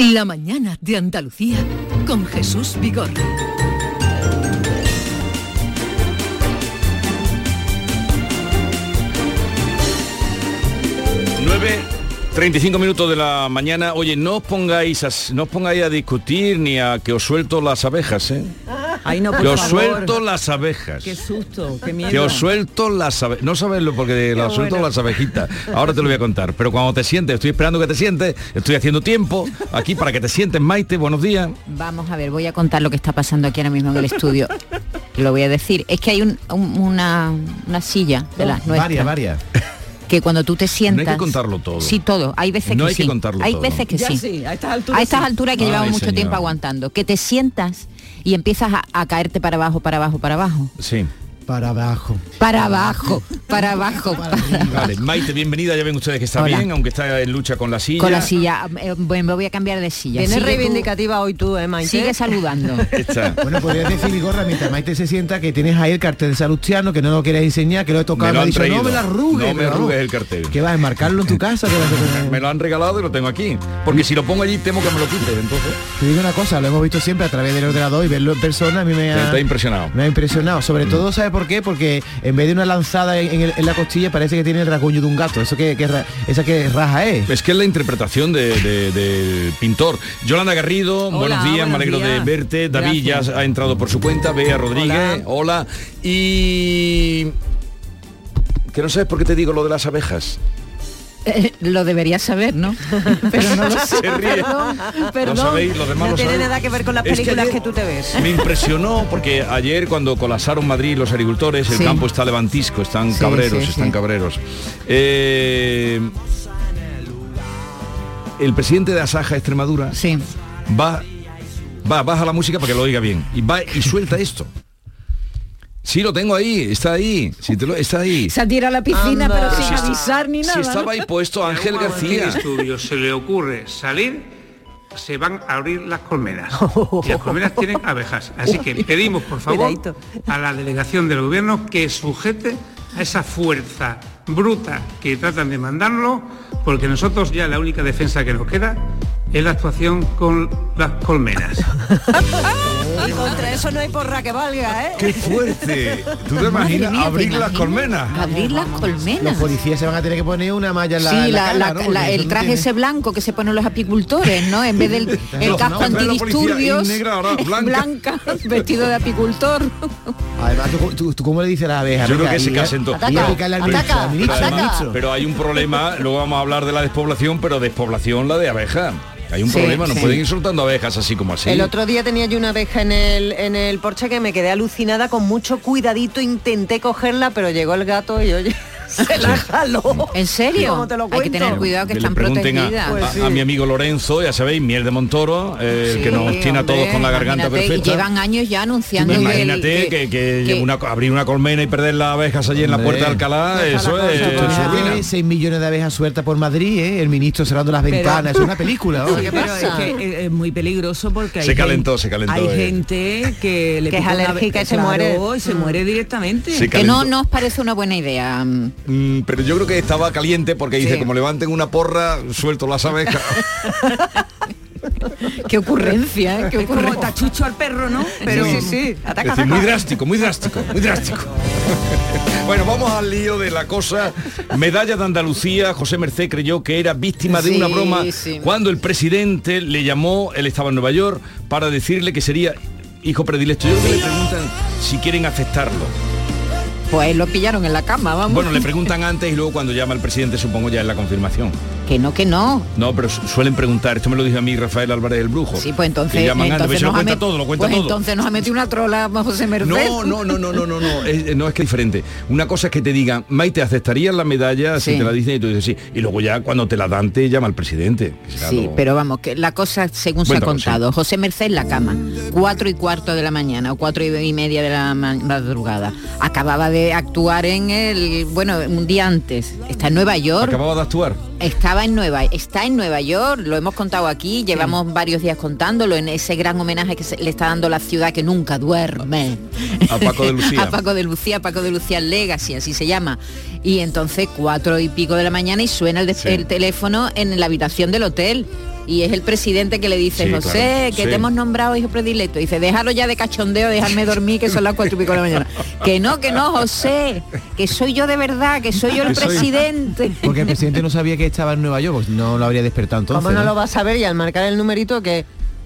La mañana de Andalucía con Jesús Vigorra. Nueve, 35 minutos de la mañana. Oye, no os pongáis a, no os pongáis a discutir ni a que os suelto las abejas, ¿eh? Ay, no, por que os favor. suelto las abejas. Qué susto, qué miedo. Que os suelto las abejas. No sabes lo porque las suelto las abejitas. Ahora te lo voy a contar. Pero cuando te sientes, estoy esperando que te sientes, estoy haciendo tiempo aquí para que te sientes, Maite. Buenos días. Vamos a ver, voy a contar lo que está pasando aquí ahora mismo en el estudio. Lo voy a decir. Es que hay un- un- una, una silla de las nuestras. Varias, varias. Que cuando tú te sientas... No hay que contarlo todo. Sí, todo. Hay veces No que hay que sí. contarlo hay todo. veces que Ya sí. sí, a estas alturas A estas sí. alturas que Ay, llevamos mucho señor. tiempo aguantando. Que te sientas y empiezas a, a caerte para abajo, para abajo, para abajo. Sí. Para abajo. Para abajo, para abajo. Vale, Maite, bienvenida. Ya ven ustedes que está Hola. bien, aunque está en lucha con la silla. Con la silla. Eh, Bueno, me voy a cambiar de silla. Tienes Sigue tú- reivindicativa hoy tú, ¿eh, Maite? Sigue saludando. Está. Bueno, podrías decir, Vigorra, mientras Maite se sienta, que tienes ahí el cartel de Salustiano, que no lo quieres enseñar, que lo he tocado, Me lo me ha han dicho, no me la arrugues. No me arrugues el cartel. ¿Qué vas a enmarcarlo en tu casa? Me lo han regalado y lo tengo aquí. Porque si lo pongo allí temo que me lo quites, entonces. Te digo una cosa, lo hemos visto siempre a través del ordenador y verlo en persona a mí me Te ha, está impresionado. me ha impresionado. Sobre todo, ¿sabe por qué? Porque en vez de una lanzada en, en el- en la costilla parece que tiene el rasguño de un gato. Eso que, que esa que raja es. Es que es la interpretación de- de- del pintor. Yolanda Garrido, buenos días, me alegro días. de verte. David Gracias. ya ha entrado por su cuenta, Bea Rodríguez, hola. Y... Que no sabes por qué te digo lo de las abejas. Eh, lo deberías saber, ¿no? Pero no lo sé. Se ríe. Perdón, perdón. sabéis, los demás no lo tiene saben. nada que ver con las Es que películas que, tú te ves. Me impresionó porque ayer cuando colapsaron Madrid los agricultores, el Sí. campo está levantisco, están Sí, cabreros, sí, están cabreros. Eh, el presidente de Asaja Extremadura Sí. va, va, baja la música para que lo oiga bien. Y va y suelta esto. Sí, lo tengo ahí, está ahí, sí, te lo- está ahí. Se ha tirado a la piscina, Anda. pero Si sin está- avisar ni nada. Si estaba ahí puesto Ángel García. estudio se le ocurre salir, se van a abrir las colmenas. Y las colmenas tienen abejas. Así que pedimos, por favor, Cuidadito. a la delegación del gobierno que sujete a esa fuerza bruta que tratan de mandarlo, porque nosotros ya la única defensa que nos queda es la actuación con las colmenas. Y contra eso no hay porra que valga, ¿eh? ¡Qué fuerte! ¿Tú te imaginas mía, ¿te abrir las colmenas? Abrir las Los colmenas. policías se van a tener que poner una malla en la, Sí, en la- cara, la- ¿no? la- Porque eso el no traje tiene- ese blanco que se ponen los apicultores, ¿no? En vez del el casco no, antidisturbios, y negra, ahora blanca. vestido de apicultor. Además, ¿tú, tú, tú cómo le dices a la abeja? Yo creo que se casen todos. pero hay un problema, luego vamos a hablar de la despoblación, pero despoblación la de abeja. Hay un Sí, problema, no sí. pueden ir soltando abejas así como así. El otro día tenía yo una abeja en el, en el porche que me quedé alucinada con mucho cuidadito, intenté cogerla, pero llegó el gato y oye, se la jaló. ¿En serio? ¿Cómo te lo Hay que tener cuidado que, le están pregunten a, protegidas. Pues a- sí. a mi amigo Lorenzo, ya sabéis, miel de Montoro, eh, Sí, que nos tiene a todos con la garganta perfecta. Y llevan años ya anunciando que Imagínate que, que que- una- abrir una colmena y perder las abejas allí en la puerta de Alcalá, No eso es, es pues. ruina. Tiene 6 millones de abejas sueltas por Madrid, ¿eh? el ministro cerrando las Pero- ventanas, es una película. ¿no? Sí, ¿Qué Pero es que eh, es muy peligroso porque hay Se calentó, gente- se calentó, Hay eh. gente que le Que es alérgica y se muere. y se muere directamente. Se que no calentó. nos parece una buena idea. Mm, pero yo creo que estaba caliente porque dice, Sí. como levanten una porra, suelto las abejas. Qué ocurrencia, ¿eh? Qué como tachucho al perro, ¿no? Pero sí, sí, sí, Es ataca, decir, ataca. muy drástico, muy drástico, muy drástico. bueno, vamos al lío de la cosa. Medalla de Andalucía, José Merced creyó que era víctima de Sí, una broma sí. cuando el presidente le llamó, él estaba en Nueva York, para decirle que sería hijo predilecto. Yo creo que le preguntan si quieren aceptarlo. Pues lo pillaron en la cama, vamos. Bueno, le preguntan antes y luego cuando llama el presidente supongo ya es la confirmación. Que no, que no. No, pero su- suelen preguntar, esto me lo dijo a mí Rafael Álvarez del Brujo. Sí, pues entonces, llaman entonces lo nos ha cuenta met- todo, lo cuenta pues todo. entonces nos ha metido una trola José Merced. No, no, no, no, no, no, no, es, no es que es diferente. Una cosa es que te digan, Maite, ¿aceptarías la medalla si te la dicen? Y tú dices sí. Y luego ya cuando te la dan te llama el presidente. Sí, lo- pero vamos, que la cosa según se ha contado, José Merced en la cama, cuatro y cuarto de la mañana o cuatro y media de la ma- madrugada. Acababa de actuar en el, bueno, un día antes. Está en Nueva York. Acababa de actuar. Estaba en Nueva, está en Nueva York, lo hemos contado aquí, llevamos varios días contándolo en ese gran homenaje que se- le está dando la ciudad que nunca duerme. A Paco de Lucía. a Paco de Lucía, Paco de Lucía Legacy, así se llama. Y entonces cuatro y pico de la mañana y suena el, de- Sí. el teléfono en la habitación del hotel. Y es el presidente que le dice, Sí, José, claro, que sí. te hemos nombrado hijo predilecto. Dice, déjalo ya de cachondeo, déjame dormir, que son las cuatro y pico de la mañana. que no, que no, José, que soy yo de verdad, que soy yo el soy- presidente. Porque el presidente no sabía que estaba en Nueva York, pues no lo habría despertado entonces. ¿Cómo no lo vas a ver y al marcar el numerito que...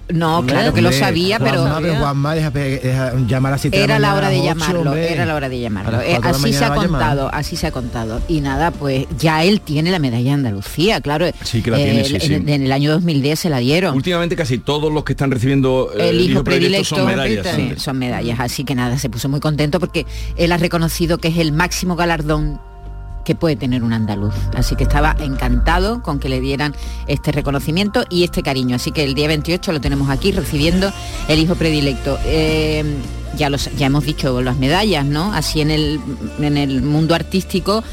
No, claro que lo sabía, pero Juanma, pero Juanma, deja, deja llamar a las siete de era la hora de llamarlo, hombre. era la hora de llamarlo. Eh, así se ha contado, así se ha contado. Y nada, pues ya él tiene la medalla de Andalucía, claro. Sí que la tiene, sí, en, sí. en el año 2010 se la dieron. Últimamente casi todos los que están recibiendo eh, el hijo predilecto son medallas. sí. son medallas así que nada se puso muy contento porque él ha reconocido que es el máximo galardón que puede tener un andaluz. Así que estaba encantado con que le dieran este reconocimiento y este cariño. Así que el día 28 lo tenemos aquí recibiendo el hijo predilecto. Eh, ya los ya hemos dicho las medallas no así en el en el mundo artístico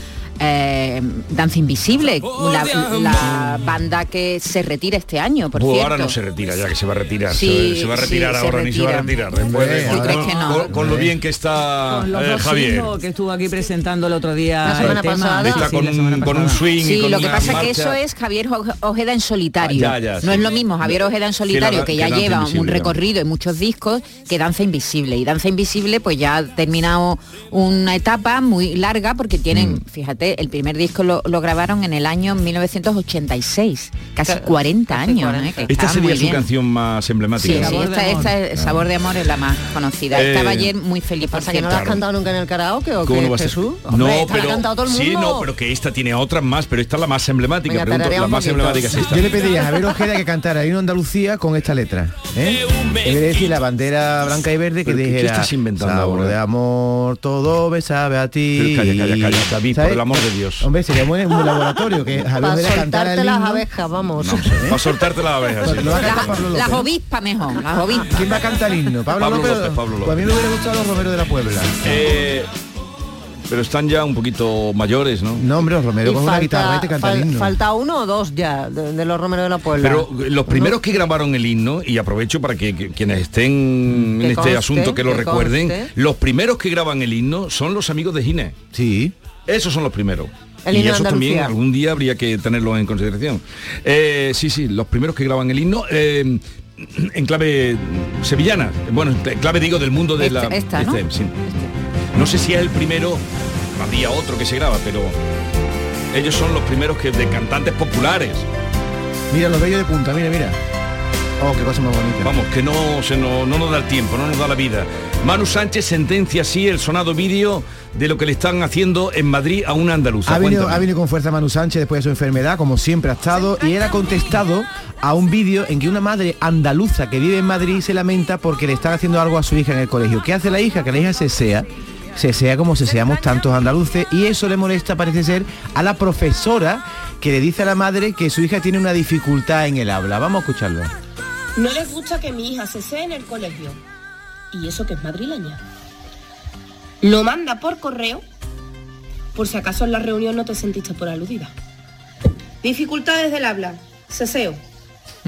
eh, Danza Invisible, la, la banda que se retira este año, por ahora no se retira ya, que se va a retirar. Sí, se, se va a retirar sí, se ahora, ni se va a retira. retirar. Después ¿Tú con, crees que no? con- con lo bien que está Con los eh, dos Javier. hijos que estuvo aquí presentando el otro día La semana el tema. pasada. Está Sí, con, la semana un, con un pasada. swing y Sí, con lo que pasa es marcha. que eso es Javier Oj- Ojeda en solitario. Ah, ya, ya, no sí. es lo mismo Javier Ojeda en solitario, que ya que lleva un recorrido y muchos discos, que Danza Invisible. Y Danza Invisible pues ya ha terminado una etapa muy larga porque tienen, Mm. fíjate, el primer disco lo, lo grabaron en el año 1986, casi 40 años. ¿eh? Esta sería su bien. canción más emblemática. Sí, sí, Sabor de esta, es- Sabor de Amor es la más conocida. Eh, Estaba ayer muy feliz por ¿Pasa que no la has cantado nunca en el karaoke o ¿Cómo qué? Jesús? no, Hombre, esta la pero ha cantado todo el mundo. sí, no, pero que esta tiene otras más, pero esta es la más emblemática. Venga, Pregunto, tararea la más emblemática es esta. Yo le pediría a Javier Ojeda que cantara himno de Andalucía con esta letra. ¿eh? En vez de decir la bandera blanca y verde que Pero, ¿qué- dijera estás inventando sabor de amor, todo me sabe a ti. Pero calla, calla, calla, David, por ¿Sabes? el amor de Dios. Hombre, sería un laboratorio que Javier Para Ojeda cantara el soltarte las abejas, vamos. Para soltarte las abejas. sí. Pablo López, Las ¿no? ovispas mejor, las ovispas. ¿Quién va a cantar el himno? Pablo, Pablo López. López, Pablo Pues a mí me hubiera gustado los Romero de la Puebla. Eh, pero están ya un poquito mayores, ¿no? No, hombre, los Romero Y con una guitarra y te canta el himno. falta uno o dos ya de, de los Romeros de la Puebla. Pero los primeros que grabaron el himno, y aprovecho para que, que quienes estén en este conste, asunto que lo que recuerden, conste. los primeros que graban el himno son los amigos de Gine. Sí. Esos son los primeros. El y eso también algún día habría que tenerlo en consideración. Eh, sí, sí, los primeros que graban el himno. eh, en clave sevillana, bueno, en clave digo del mundo de Esta- la... esta, ¿no? sí. No sé si es el primero, había otro que se graba, pero ellos son los primeros que de cantantes populares. Mira los bellos de punta, mira, mira. Oh, qué cosa más bonita. Vamos, que no, se no, no nos da el tiempo, no nos da la vida. Manu Sánchez sentencia así el sonado vídeo de lo que le están haciendo en Madrid a una andaluza. Ha venido, ha venido con fuerza Manu Sánchez después de su enfermedad, como siempre ha estado, y él ha contestado a un vídeo en que una madre andaluza que vive en Madrid se lamenta porque le están haciendo algo a su hija en el colegio. ¿Qué hace la hija? Que la hija se sea, se sea como se seamos tantos andaluces, y eso le molesta, parece ser, a la profesora que le dice a la madre que su hija tiene una dificultad en el habla. Vamos a escucharlo. No les gusta que mi hija se sea en el colegio. Y eso que es madrileña. Lo manda por correo, por si acaso en la reunión no te sentiste por aludida. Dificultades del habla, seseo.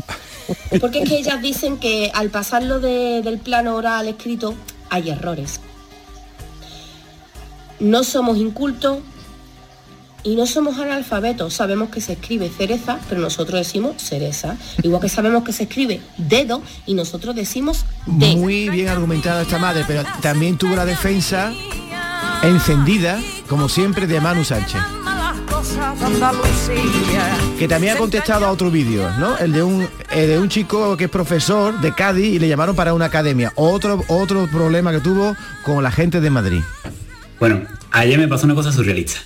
Porque es que ellas dicen que al pasarlo de- del plano oral al escrito hay errores. No somos incultos y no somos analfabetos. Sabemos que se escribe cereza, pero nosotros decimos cereza. Igual que sabemos que se escribe dedo y nosotros decimos de. Muy bien argumentada esta madre, pero también tuvo la defensa encendida, como siempre, de Manu Sánchez. que también ha contestado a otro vídeo, ¿no? El de un eh, de un chico que es profesor de Cádiz y le llamaron para una academia. Otro otro problema que tuvo con la gente de Madrid. Bueno, ayer me pasó una cosa surrealista.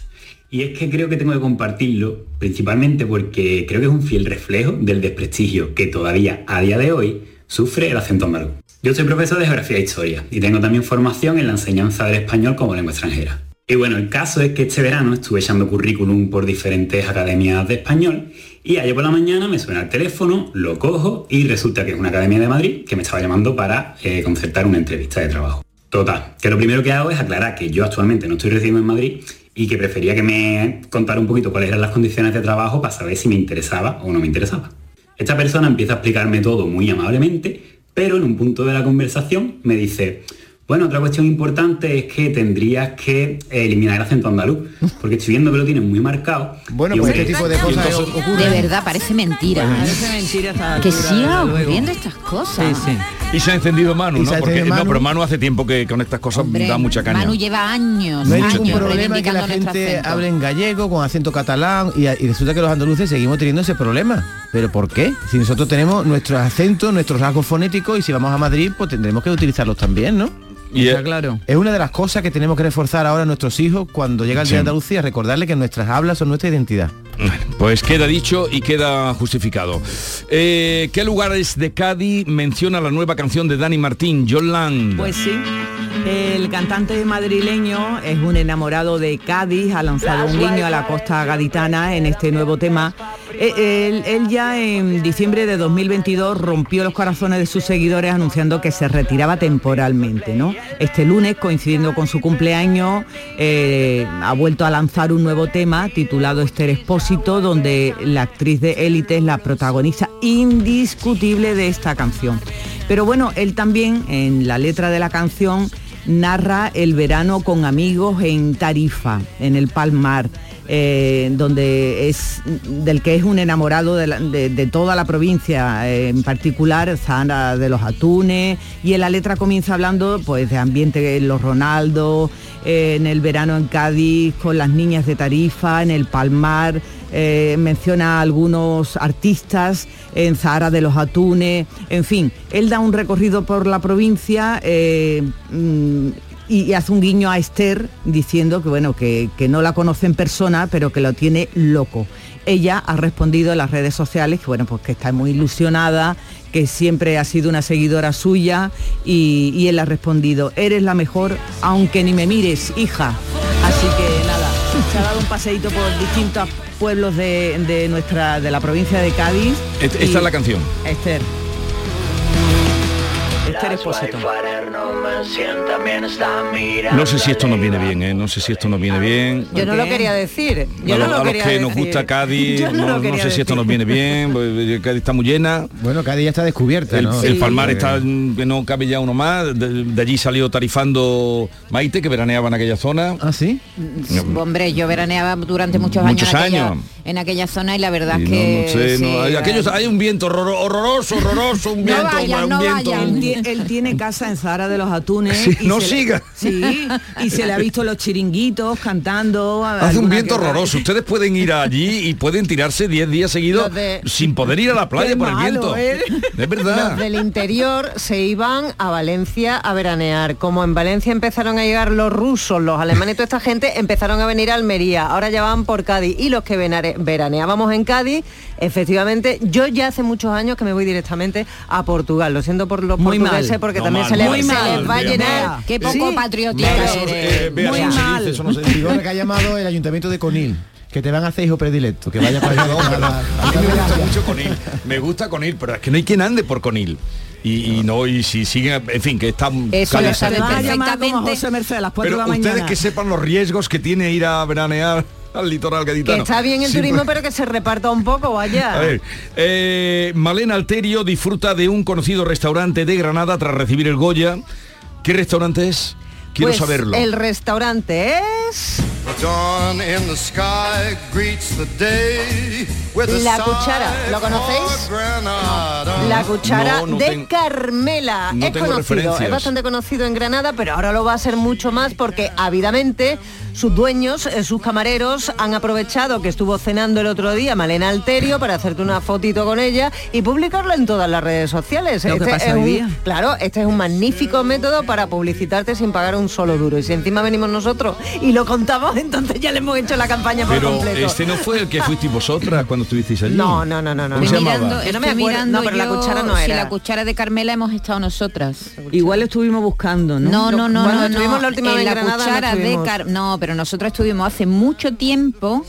Y es que creo que tengo que compartirlo, principalmente porque creo que es un fiel reflejo del desprestigio que todavía a día de hoy sufre el acento andaluz. Yo soy profesor de Geografía e Historia y tengo también formación en la enseñanza del español como lengua extranjera. Y bueno, el caso es que este verano estuve echando currículum por diferentes academias de español y ayer por la mañana me suena el teléfono, lo cojo y resulta que es una academia de Madrid que me estaba llamando para eh, concertar una entrevista de trabajo. Total, que lo primero que hago es aclarar que yo actualmente no estoy residiendo en Madrid y que prefería que me contara un poquito cuáles eran las condiciones de trabajo para saber si me interesaba o no me interesaba. Esta persona empieza a explicarme todo muy amablemente, pero en un punto de la conversación me dice, bueno, otra cuestión importante es que tendrías que eliminar el acento andaluz, porque estoy viendo que lo tienes muy marcado. Bueno, pues este tipo de cosas De verdad, parece mentira. ¿eh? Parece mentira esta Que siga ocurriendo estas cosas. Y se ha encendido Manu, ¿no? Porque, no, Manu. pero Manu hace tiempo que con estas cosas Hombre, da mucha caña. Manu lleva años, No hay años ningún problema que la gente hable en gallego con acento catalán y, y resulta que los andaluces seguimos teniendo ese problema. ¿Pero por qué? Si nosotros tenemos nuestros acentos, nuestros rasgos fonéticos y si vamos a Madrid, pues tendremos que utilizarlos también, ¿no? Y Está es- claro. Es una de las cosas que tenemos que reforzar ahora a nuestros hijos cuando llega el Sí. Día de Andalucía, recordarle que nuestras hablas son nuestra identidad. Pues queda dicho y queda justificado. Eh, ¿Qué lugares de Cádiz menciona la nueva canción de Dani Martín, Yolanda? Pues sí. El cantante madrileño es un enamorado de Cádiz, ha lanzado un guiño a la costa gaditana en este nuevo tema. Eh, Él, ya en diciembre de 2022 rompió los corazones de sus seguidores anunciando que se retiraba temporalmente. ¿no? Este lunes, coincidiendo con su cumpleaños, eh, ha vuelto a lanzar un nuevo tema titulado Esther Donde la actriz de élite es la protagonista indiscutible de esta canción. Pero bueno, él también en la letra de la canción narra el verano con amigos en Tarifa, en el Palmar, eh, donde es del que es un enamorado de toda la provincia, eh, en particular Zara de los Atunes, y en la letra comienza hablando pues de ambiente en los Ronaldo, eh, en el verano en Cádiz, con las niñas de Tarifa, en el Palmar, eh, menciona a algunos artistas en Zahara de los Atunes, en fin, él da un recorrido por la provincia eh, mm, y, hace un guiño a Esther diciendo que bueno, que, que no la conoce en persona, pero que lo tiene loco. Ella ha respondido en las redes sociales que bueno, pues que está muy ilusionada, que siempre ha sido una seguidora suya y, y él ha respondido, eres la mejor, aunque ni me mires, hija. Así que se ha dado un paseíto por distintos pueblos de, de nuestra, de la provincia de Cádiz. Esta y- es la canción. Esther. Esther Expósito. No sé si esto nos viene bien, ¿eh? No sé si esto nos viene bien. Yo no lo quería decir. Yo a no lo- a los quería que nos gusta Cádiz, Yo no no, no sé si esto nos viene bien, pues, Cádiz está muy llena. Bueno, Cádiz ya está descubierta, El, ¿no? el Sí. Palmar está que no cabe ya uno más. De, de allí salió tarifando Maite, que veraneaba en aquella zona. ¿Ah, sí? Hombre, yo veraneaba durante muchos años, Muchos en, aquella, años. en aquella zona y la verdad Y es no, que... no sé, sí, no, hay, eh, aquellos- hay un viento horror- horroroso, horroroso, un No viento, vayan, un no viento. vayan. Él, tie- él tiene casa en Zahara de los Atunes. Sí, y no le- siga. sí, y se le ha visto los chiringuitos cantando. Hace un viento horroroso. Ustedes pueden ir allí y pueden tirarse 10 días seguidos de- sin poder ir a la playa por el viento. ¿eh? Es verdad. Los del interior se iban a Valencia a veranear. Como en Valencia empezaron a llegar los rusos, los alemanes y toda esta gente, empezaron a venir a Almería. Ahora ya van por Cádiz. Y los que venare- veraneábamos en Cádiz, efectivamente, yo ya hace muchos años que me voy directamente a Portugal. Lo siento por los Muy portugueses mal. porque No, también mal, se, les, muy se mal, les va a llenar. Qué poco Sí. eh, Muy mal. dice, eso no que ha llamado el ayuntamiento de Conil, que te van a hacer hijo predilecto, que vaya para allá. a la- A mí me gusta mucho Conil. Me gusta Conil, pero es que no hay quien ande por Conil. Y, y no, y si siguen, en fin, que están Eso lo como perfectamente. José Merced a las 4 de Pero la ustedes mañana. que sepan los riesgos que tiene ir a veranear al litoral Que está bien el Sí, turismo, pues- pero que se reparta un poco, vaya. A ver, eh, Malena Alterio disfruta de un conocido restaurante de Granada tras recibir el Goya. ¿Qué restaurante es? Quiero Pues, saberlo. El restaurante es... La Cuchara, ¿lo conocéis? La Cuchara No, no de ten- Carmela. no es conocido, es bastante conocido en Granada, pero ahora lo va a ser mucho más porque ávidamente sus dueños, eh, sus camareros, han aprovechado que estuvo cenando el otro día Malena Alterio para hacerte una fotito con ella y publicarla en todas las redes sociales. Lo que pasa es hoy un- día. Claro, este es un magnífico método para publicitarte sin pagar un solo duro. Y si encima venimos nosotros y lo contamos entonces ya le hemos hecho la campaña por Pero completo. este no fue el que fuisteis vosotras cuando estuvisteis allí. No, no, no, no, no. ¿Cómo se Estoy llamaba? mirando, Yo no me acuerdo. mirando No, pero la cuchara no si era. la cuchara de Carmela hemos estado nosotras. Igual estuvimos buscando, ¿no? No, no, no, Cuando no, estuvimos no. la última en vez la Granada no cuchara de estuvimos. Car- no, pero nosotros estuvimos hace mucho tiempo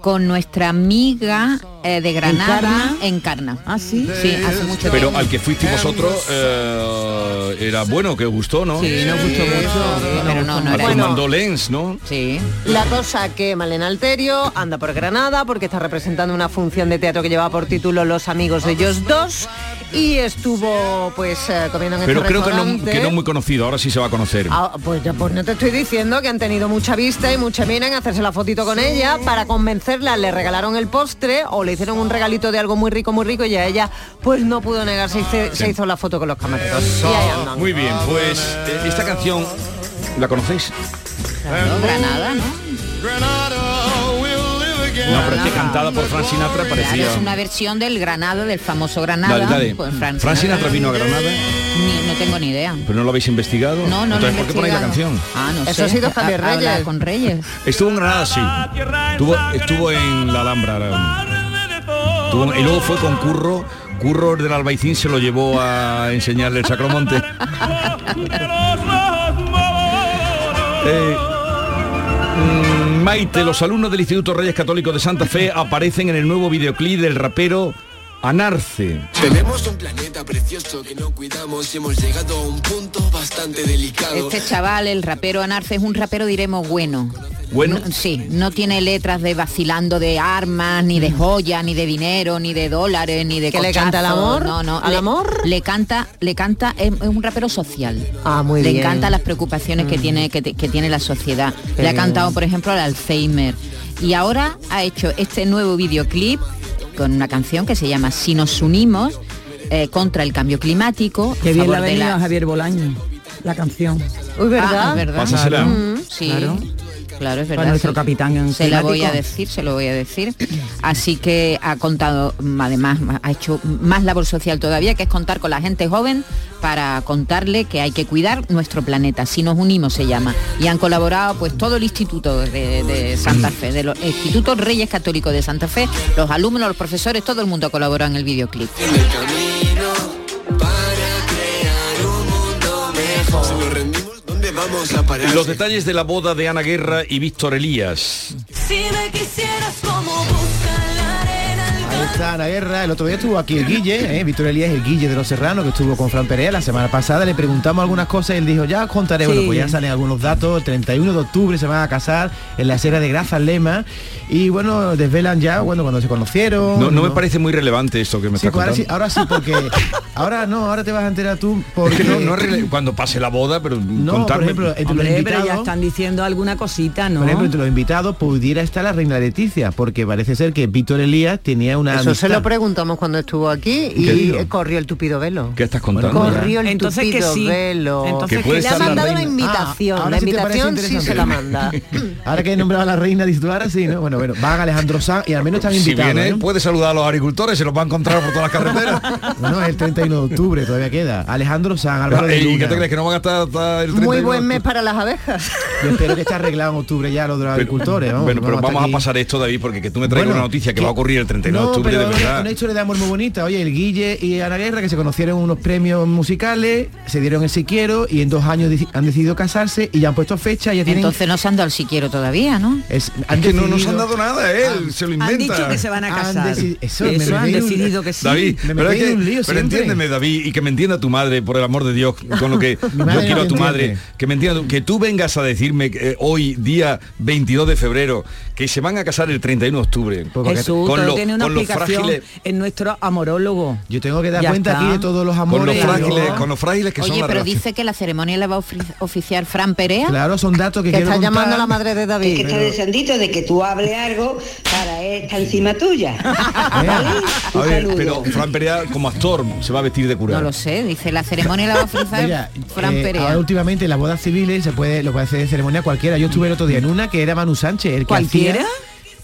con nuestra amiga eh, de Granada en Carna. Ah, sí. Sí, hace mucho Pero tiempo. al que fuisteis vosotros eh, era bueno, que os gustó, ¿no? Sí, nos gustó mucho, pero no, no Al era que Bueno. mandó Lens, ¿no? Sí. La cosa que Malena Alterio anda por Granada porque está representando una función de teatro que lleva por título Los amigos de ellos dos y estuvo pues eh, comiendo en Pero este creo que no, que no muy conocido, ahora sí se va a conocer. Ah, pues ya pues no te estoy diciendo que han tenido mucha vista y mucha mina en hacerse la fotito con ella para convencerla le regalaron el postre o le hicieron un regalito de algo muy rico muy rico y a ella pues no pudo negarse y se, se hizo la foto con los camareros y ahí andan. Muy bien, pues eh, esta canción, ¿la conocéis? Granada, ¿no? No, pero es que cantada por Frank Sinatra Claro, parecía... es una versión del Granado, del famoso Granada. Dale, dale. Pues Fran Frank Sinatra vino a Granada, Ni- no tengo ni idea. pero no lo habéis investigado. No, no lo he Entonces, ¿por qué ponéis la canción? Ah, no Eso sé. ha sido habla Reyes. con Reyes. Estuvo en Granada, sí. Estuvo, estuvo en la Alhambra. estuvo- y luego fue con Curro. Curro del Albaicín se lo llevó a enseñarle el Sacromonte. Eh, Los alumnos del Instituto Reyes Católicos de Santa Fe aparecen en el nuevo videoclip del rapero Anarce. Tenemos un planeta precioso que no cuidamos y hemos llegado a un punto bastante delicado. Este chaval, el rapero Anarce, es un rapero, diremos, bueno. Bueno. No- sí, no tiene letras de vacilando de armas, ni de joyas, ni de dinero, ni de dólares, ni de ¿Que le canta al amor? No, no. ¿Al le, amor? Le canta, le canta, es, es un rapero social. Ah, muy le bien. encantan las preocupaciones que tiene, que, tiene la sociedad. Qué le ha bien. cantado, por ejemplo, al Alzheimer. Y ahora ha hecho este nuevo videoclip con una canción que se llama Si nos unimos eh, contra el cambio climático. Qué bien le ha venido la- Javier Bolaño la canción. Uy, ¿verdad? Ah, es verdad. Pásasela. Mm, sí. Claro. Claro, es Para verdad. nuestro se- capitán en Se la voy a decir, se lo voy a decir. Así que ha contado, mm, además, ma- ha hecho más labor social todavía, que es contar con la gente joven para contarle que hay que cuidar nuestro planeta. Si nos unimos se llama. Y han colaborado pues todo el instituto de, de Santa Fe, de los institutos Reyes Católicos de Santa Fe, los alumnos, los profesores, todo el mundo ha colaborado en el videoclip. Vamos a parar? Los detalles de la boda de Ana Guerra y Víctor Elías. Si me quisieras como busca la arena Ahí está Ana Guerra, el otro día estuvo aquí el Guille, ¿eh? Víctor Elías, el Guille de los Serranos, que estuvo con Fran Perea la semana pasada, le preguntamos algunas cosas y él dijo, ya os contaré, bueno, Sí. pues ya salen algunos datos, el 31 de octubre se van a casar en la acera de Grazas Lema y bueno, desvelan ya, bueno, cuando se conocieron. No, no me parece muy relevante esto que me Sí, estás pues ahora sí, contando. ahora sí, porque ahora no, ahora te vas a enterar tú Es porque que no, no es rele- cuando pase la boda, pero No, contarme. por ejemplo, entre los Hombre, pero ya invitados- están diciendo alguna cosita, ¿no? Por ejemplo, entre los invitados pudiera estar la reina Leticia, porque parece ser que Víctor Elías tenía una Eso se lo preguntamos cuando estuvo aquí ¿Qué y digo? corrió el tupido velo. ¿Qué estás contando? Corrió el Entonces que tupido sí. velo. Entonces Que le ha mandado una invitación. Ah, ahora la sí te parece invitación sí se la manda. Ahora que he nombrado a la reina, dices tú, ahora sí, ¿no? Bueno, bueno, van Alejandro Sanz y al menos están Si invitados. viene, ¿no? puede saludar a los agricultores, se los va a encontrar por todas las carreteras. Bueno, es el 31 de octubre, todavía queda. Alejandro Sanz, Álvaro de ¿Y qué te crees? ¿Que no van a estar hasta el 31 Muy buen mes para las abejas. Yo espero que esté arreglado en octubre ya lo de los agricultores. Vamos, Bueno, pero vamos a pasar esto, David, porque que tú me traigas Bueno, una noticia que va a ocurrir el 31 de No, octubre, pero de una- verdad. Una historia de amor muy bonita. Oye, el Guille y Ana Guerra, que se conocieron en unos premios musicales, se dieron el si quiero y en dos años han decidido casarse y ya han puesto fecha, ya tienen... Entonces no se han dado el siquiero todavía, ¿no? es, Es que no nos decidido- han dado nada, él se lo inventa. Han dicho que se van a Han casar. deci- eso, Eso, me han un- decidido que sí. David, Me pero, metí es que- en un lío pero siempre. entiéndeme, David, y que me entienda tu madre, por el amor de Dios, con lo que yo quiero a tu madre, que me entienda, tú- que tú vengas a decirme que, eh, hoy, día 22 de febrero, que se van a casar el 31 de octubre. Porque Jesús, con todo lo- tiene una con los explicación frágiles- en nuestro amorólogo. Yo tengo que dar Ya cuenta está. aquí de todos los Con los amores. con los frágiles que son Oye, la pero dice que la ceremonia la va a oficiar Fran Perea. Claro, son datos que, Que quiero está contar. llamando a la madre de Es que David. está deseandito de que tú hables algo para estar encima tuya. A ver, saludo. pero Fran Perea como actor se va a vestir de cura. No lo sé, dice la ceremonia la va a ofrecer Mira, Fran eh, Perea. ahora últimamente en las bodas civiles se puede lo puede hacer de ceremonia cualquiera. Yo estuve el otro día en una que era Manu Sánchez, el que ¿Cualquiera? hacía-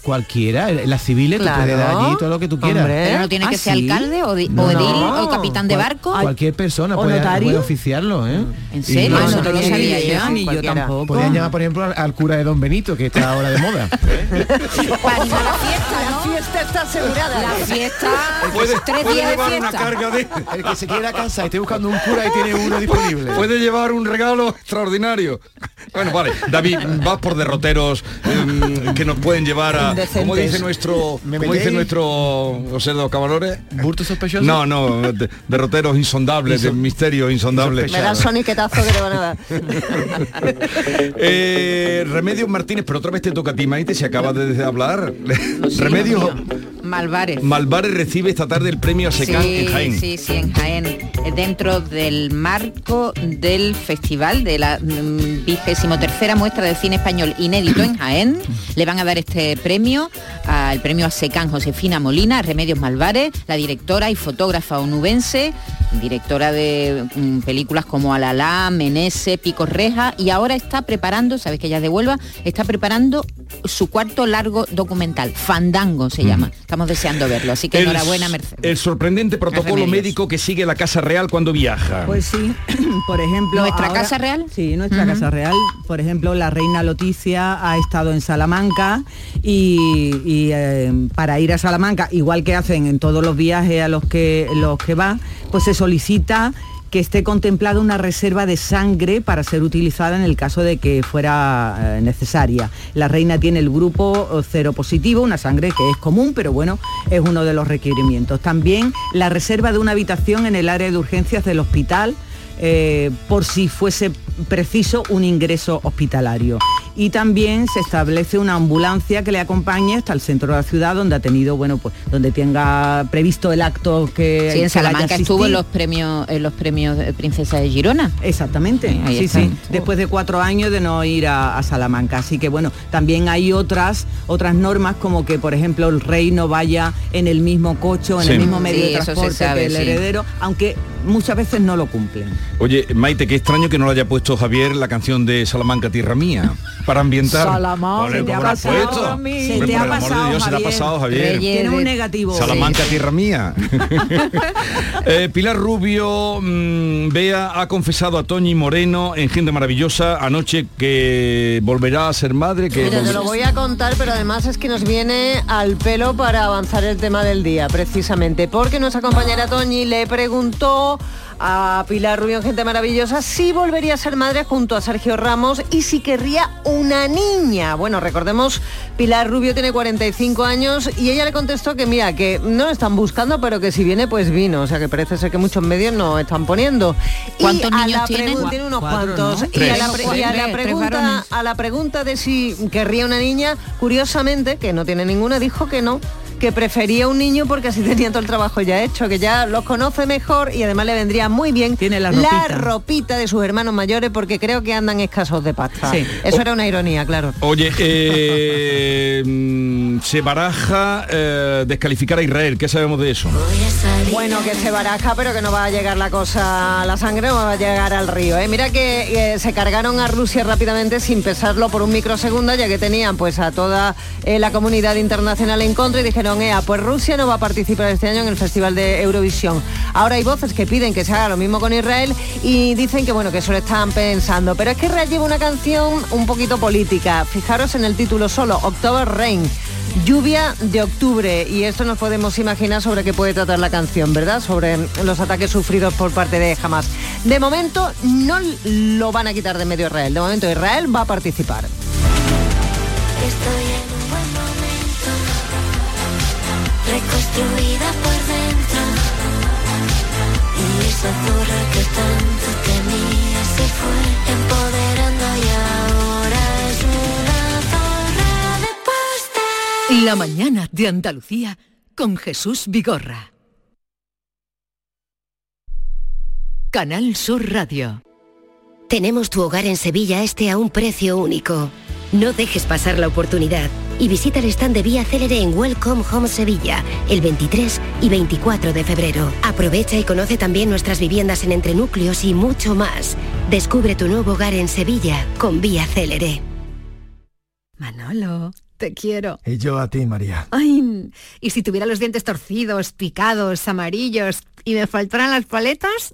Cualquiera, en las civiles tú Claro. puedes dar allí todo lo que tú quieras. Hombre. Pero no tiene que ¿Ah, ser sí? alcalde o, di- No. o edil o capitán de Cual- barco. Cualquier persona ¿O puede, puede oficiarlo, ¿eh? ¿En serio? no- Ah, no no te lo sabía que- yo. ni yo cualquiera. tampoco. Podrían llamar, por ejemplo, al, al cura de Don Benito, que está ahora de moda. Para la fiesta, La fiesta está asegurada. La fiesta, Puede, tres puede días de llevar una fiesta. carga de... El que se quiera casa y esté buscando un cura y tiene uno disponible. Puede llevar un regalo extraordinario. Bueno, vale. David, vas por derroteros em, que nos pueden llevar a... Indecentes. Como dice nuestro... ¿Me Como dice nuestro José de los Cabalores. ¿Burto sospechoso? No, no, de- derroteros insondables, de misterios insondables. Me da soniquetazo que te van a dar. Eh, Remedios Martínez, pero otra vez te toca a ti, Maite, se acaba de hablar. Sí, Remedios. Malvares. Malvares recibe esta tarde el premio a Secán sí, en Jaén. Sí, sí, en Jaén. Eh, Dentro del marco del festival de la vigésimo tercera muestra de cine español inédito en Jaén, le van a dar este premio, al premio a Secán Josefina Molina, Remedios Malvares, la directora y fotógrafa onubense, directora de mm, películas como Alalá, Menese, Pico Reja, y ahora está preparando, sabes que ella es de Huelva, está preparando su cuarto largo documental, Fandango se llama. Estamos deseando verlo, así que El- enhorabuena, Mercedes. El sorprendente protocolo Remedios. médico que sigue la Casa Real cuando viaja. Pues sí, por ejemplo... ¿Nuestra ahora- Casa Real? Sí, nuestra. Casa Real. Por ejemplo, la reina Loticia ha estado en Salamanca y, y, eh, para ir a Salamanca, igual que hacen en todos los viajes a los que, los que va, pues se solicita que esté contemplada una reserva de sangre para ser utilizada en el caso de que fuera eh, necesaria. La reina tiene el grupo eh, cero positivo, una sangre que es común, pero bueno, es uno de los requerimientos. También la reserva de una habitación en el área de urgencias del hospital eh, por si fuese preciso un ingreso hospitalario. Y también se establece una ambulancia que le acompañe hasta el centro de la ciudad donde ha tenido, bueno, pues donde tenga previsto el acto que Sí, en que Salamanca estuvo en los premios, en los premios de Princesa de Girona. Exactamente, Sí, ahí sí, está. sí, después de cuatro años de no ir a, a Salamanca. Así que bueno, también hay otras, otras normas como que, por ejemplo, el rey no vaya en el mismo coche o en Sí. el mismo medio Sí, de transporte sabe, que el sí. heredero, aunque muchas veces no lo cumplen. Oye, Maite, qué extraño que no lo haya puesto Javier la canción de Salamanca Tierra Mía para ambientar. Salamanca, te ¿cómo ha pasado, puesto? a mí. Se Hombre, te ha pasado, Dios, se te ha Javier. pasado, Javier. Reyes Tiene un negativo. Salamanca, tierra mía. Eh, Pilar Rubio, mm, Bea ha confesado a Toñi Moreno en Gente Maravillosa anoche que volverá a ser madre. Que Mira, te lo voy a contar, pero además es que nos viene al pelo para avanzar el tema del día, precisamente, porque nuestra compañera Toñi le preguntó a Pilar Rubio en Gente Maravillosa si volvería a ser madre junto a Sergio Ramos y si querría una niña. Bueno, recordemos, Pilar Rubio tiene 45 años y ella le contestó que mira, que no están buscando, pero que si viene, pues vino. O sea, que parece ser que muchos medios no están poniendo. Y ¿Cuántos a niños la tiene? unos Cuatro, cuantos. ¿no? Y a la, y a la pregunta, a la pregunta de si querría una niña, curiosamente, que no tiene ninguna, dijo que no, que prefería un niño porque así tenía todo el trabajo ya hecho, que ya los conoce mejor y además le vendría muy bien Tiene la la ropita. de sus hermanos mayores porque creo que andan escasos de pasta. Sí. Eso era una ironía, claro. Oye, eh, mm, se baraja eh, descalificar a Israel. ¿Qué sabemos de eso? Bueno, que se baraja, pero que no va a llegar la cosa, la sangre no va a llegar al río. ¿eh? Mira que eh, se cargaron a Rusia rápidamente sin pesarlo por un microsegundo, ya que tenían pues a toda eh, la comunidad internacional en contra y dijeron, Ea, pues Rusia no va a participar este año en el Festival de Eurovisión. Ahora hay voces que piden que se haga lo mismo con Israel y dicen que bueno, que eso lo están pensando. Pero es que Israel lleva una canción un poquito política. Fijaros en el título solo, October Rain. Lluvia de octubre y esto nos podemos imaginar sobre qué puede tratar la canción, ¿verdad? Sobre los ataques sufridos por parte de Hamas. De momento no lo van a quitar de medio Israel. De momento Israel va a participar. Reconstruida por dentro. Y esa zorra que tanto temía se fue empoderando y ahora es una zorra de pastel. La mañana de Andalucía con Jesús Vigorra. Canal Sur Radio. Tenemos tu hogar en Sevilla este a un precio único. No dejes pasar la oportunidad y visita el stand de Vía Célere en Welcome Home Sevilla el 23 y 24 de febrero. Aprovecha y conoce también nuestras viviendas en entrenúcleos y mucho más. Descubre tu nuevo hogar en Sevilla con Vía Célere. Manolo, Te quiero. Y yo a ti, María. Ay, y si tuviera los dientes torcidos, picados, amarillos y me faltaran las paletas,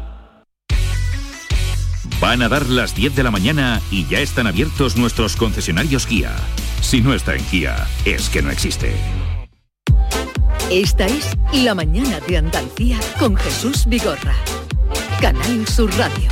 Van a dar las 10 de la mañana y ya están abiertos nuestros concesionarios Kia. Si no está en Kia, es que no existe. Esta es La Mañana de Andalucía con Jesús Vigorra. Canal Sur Radio.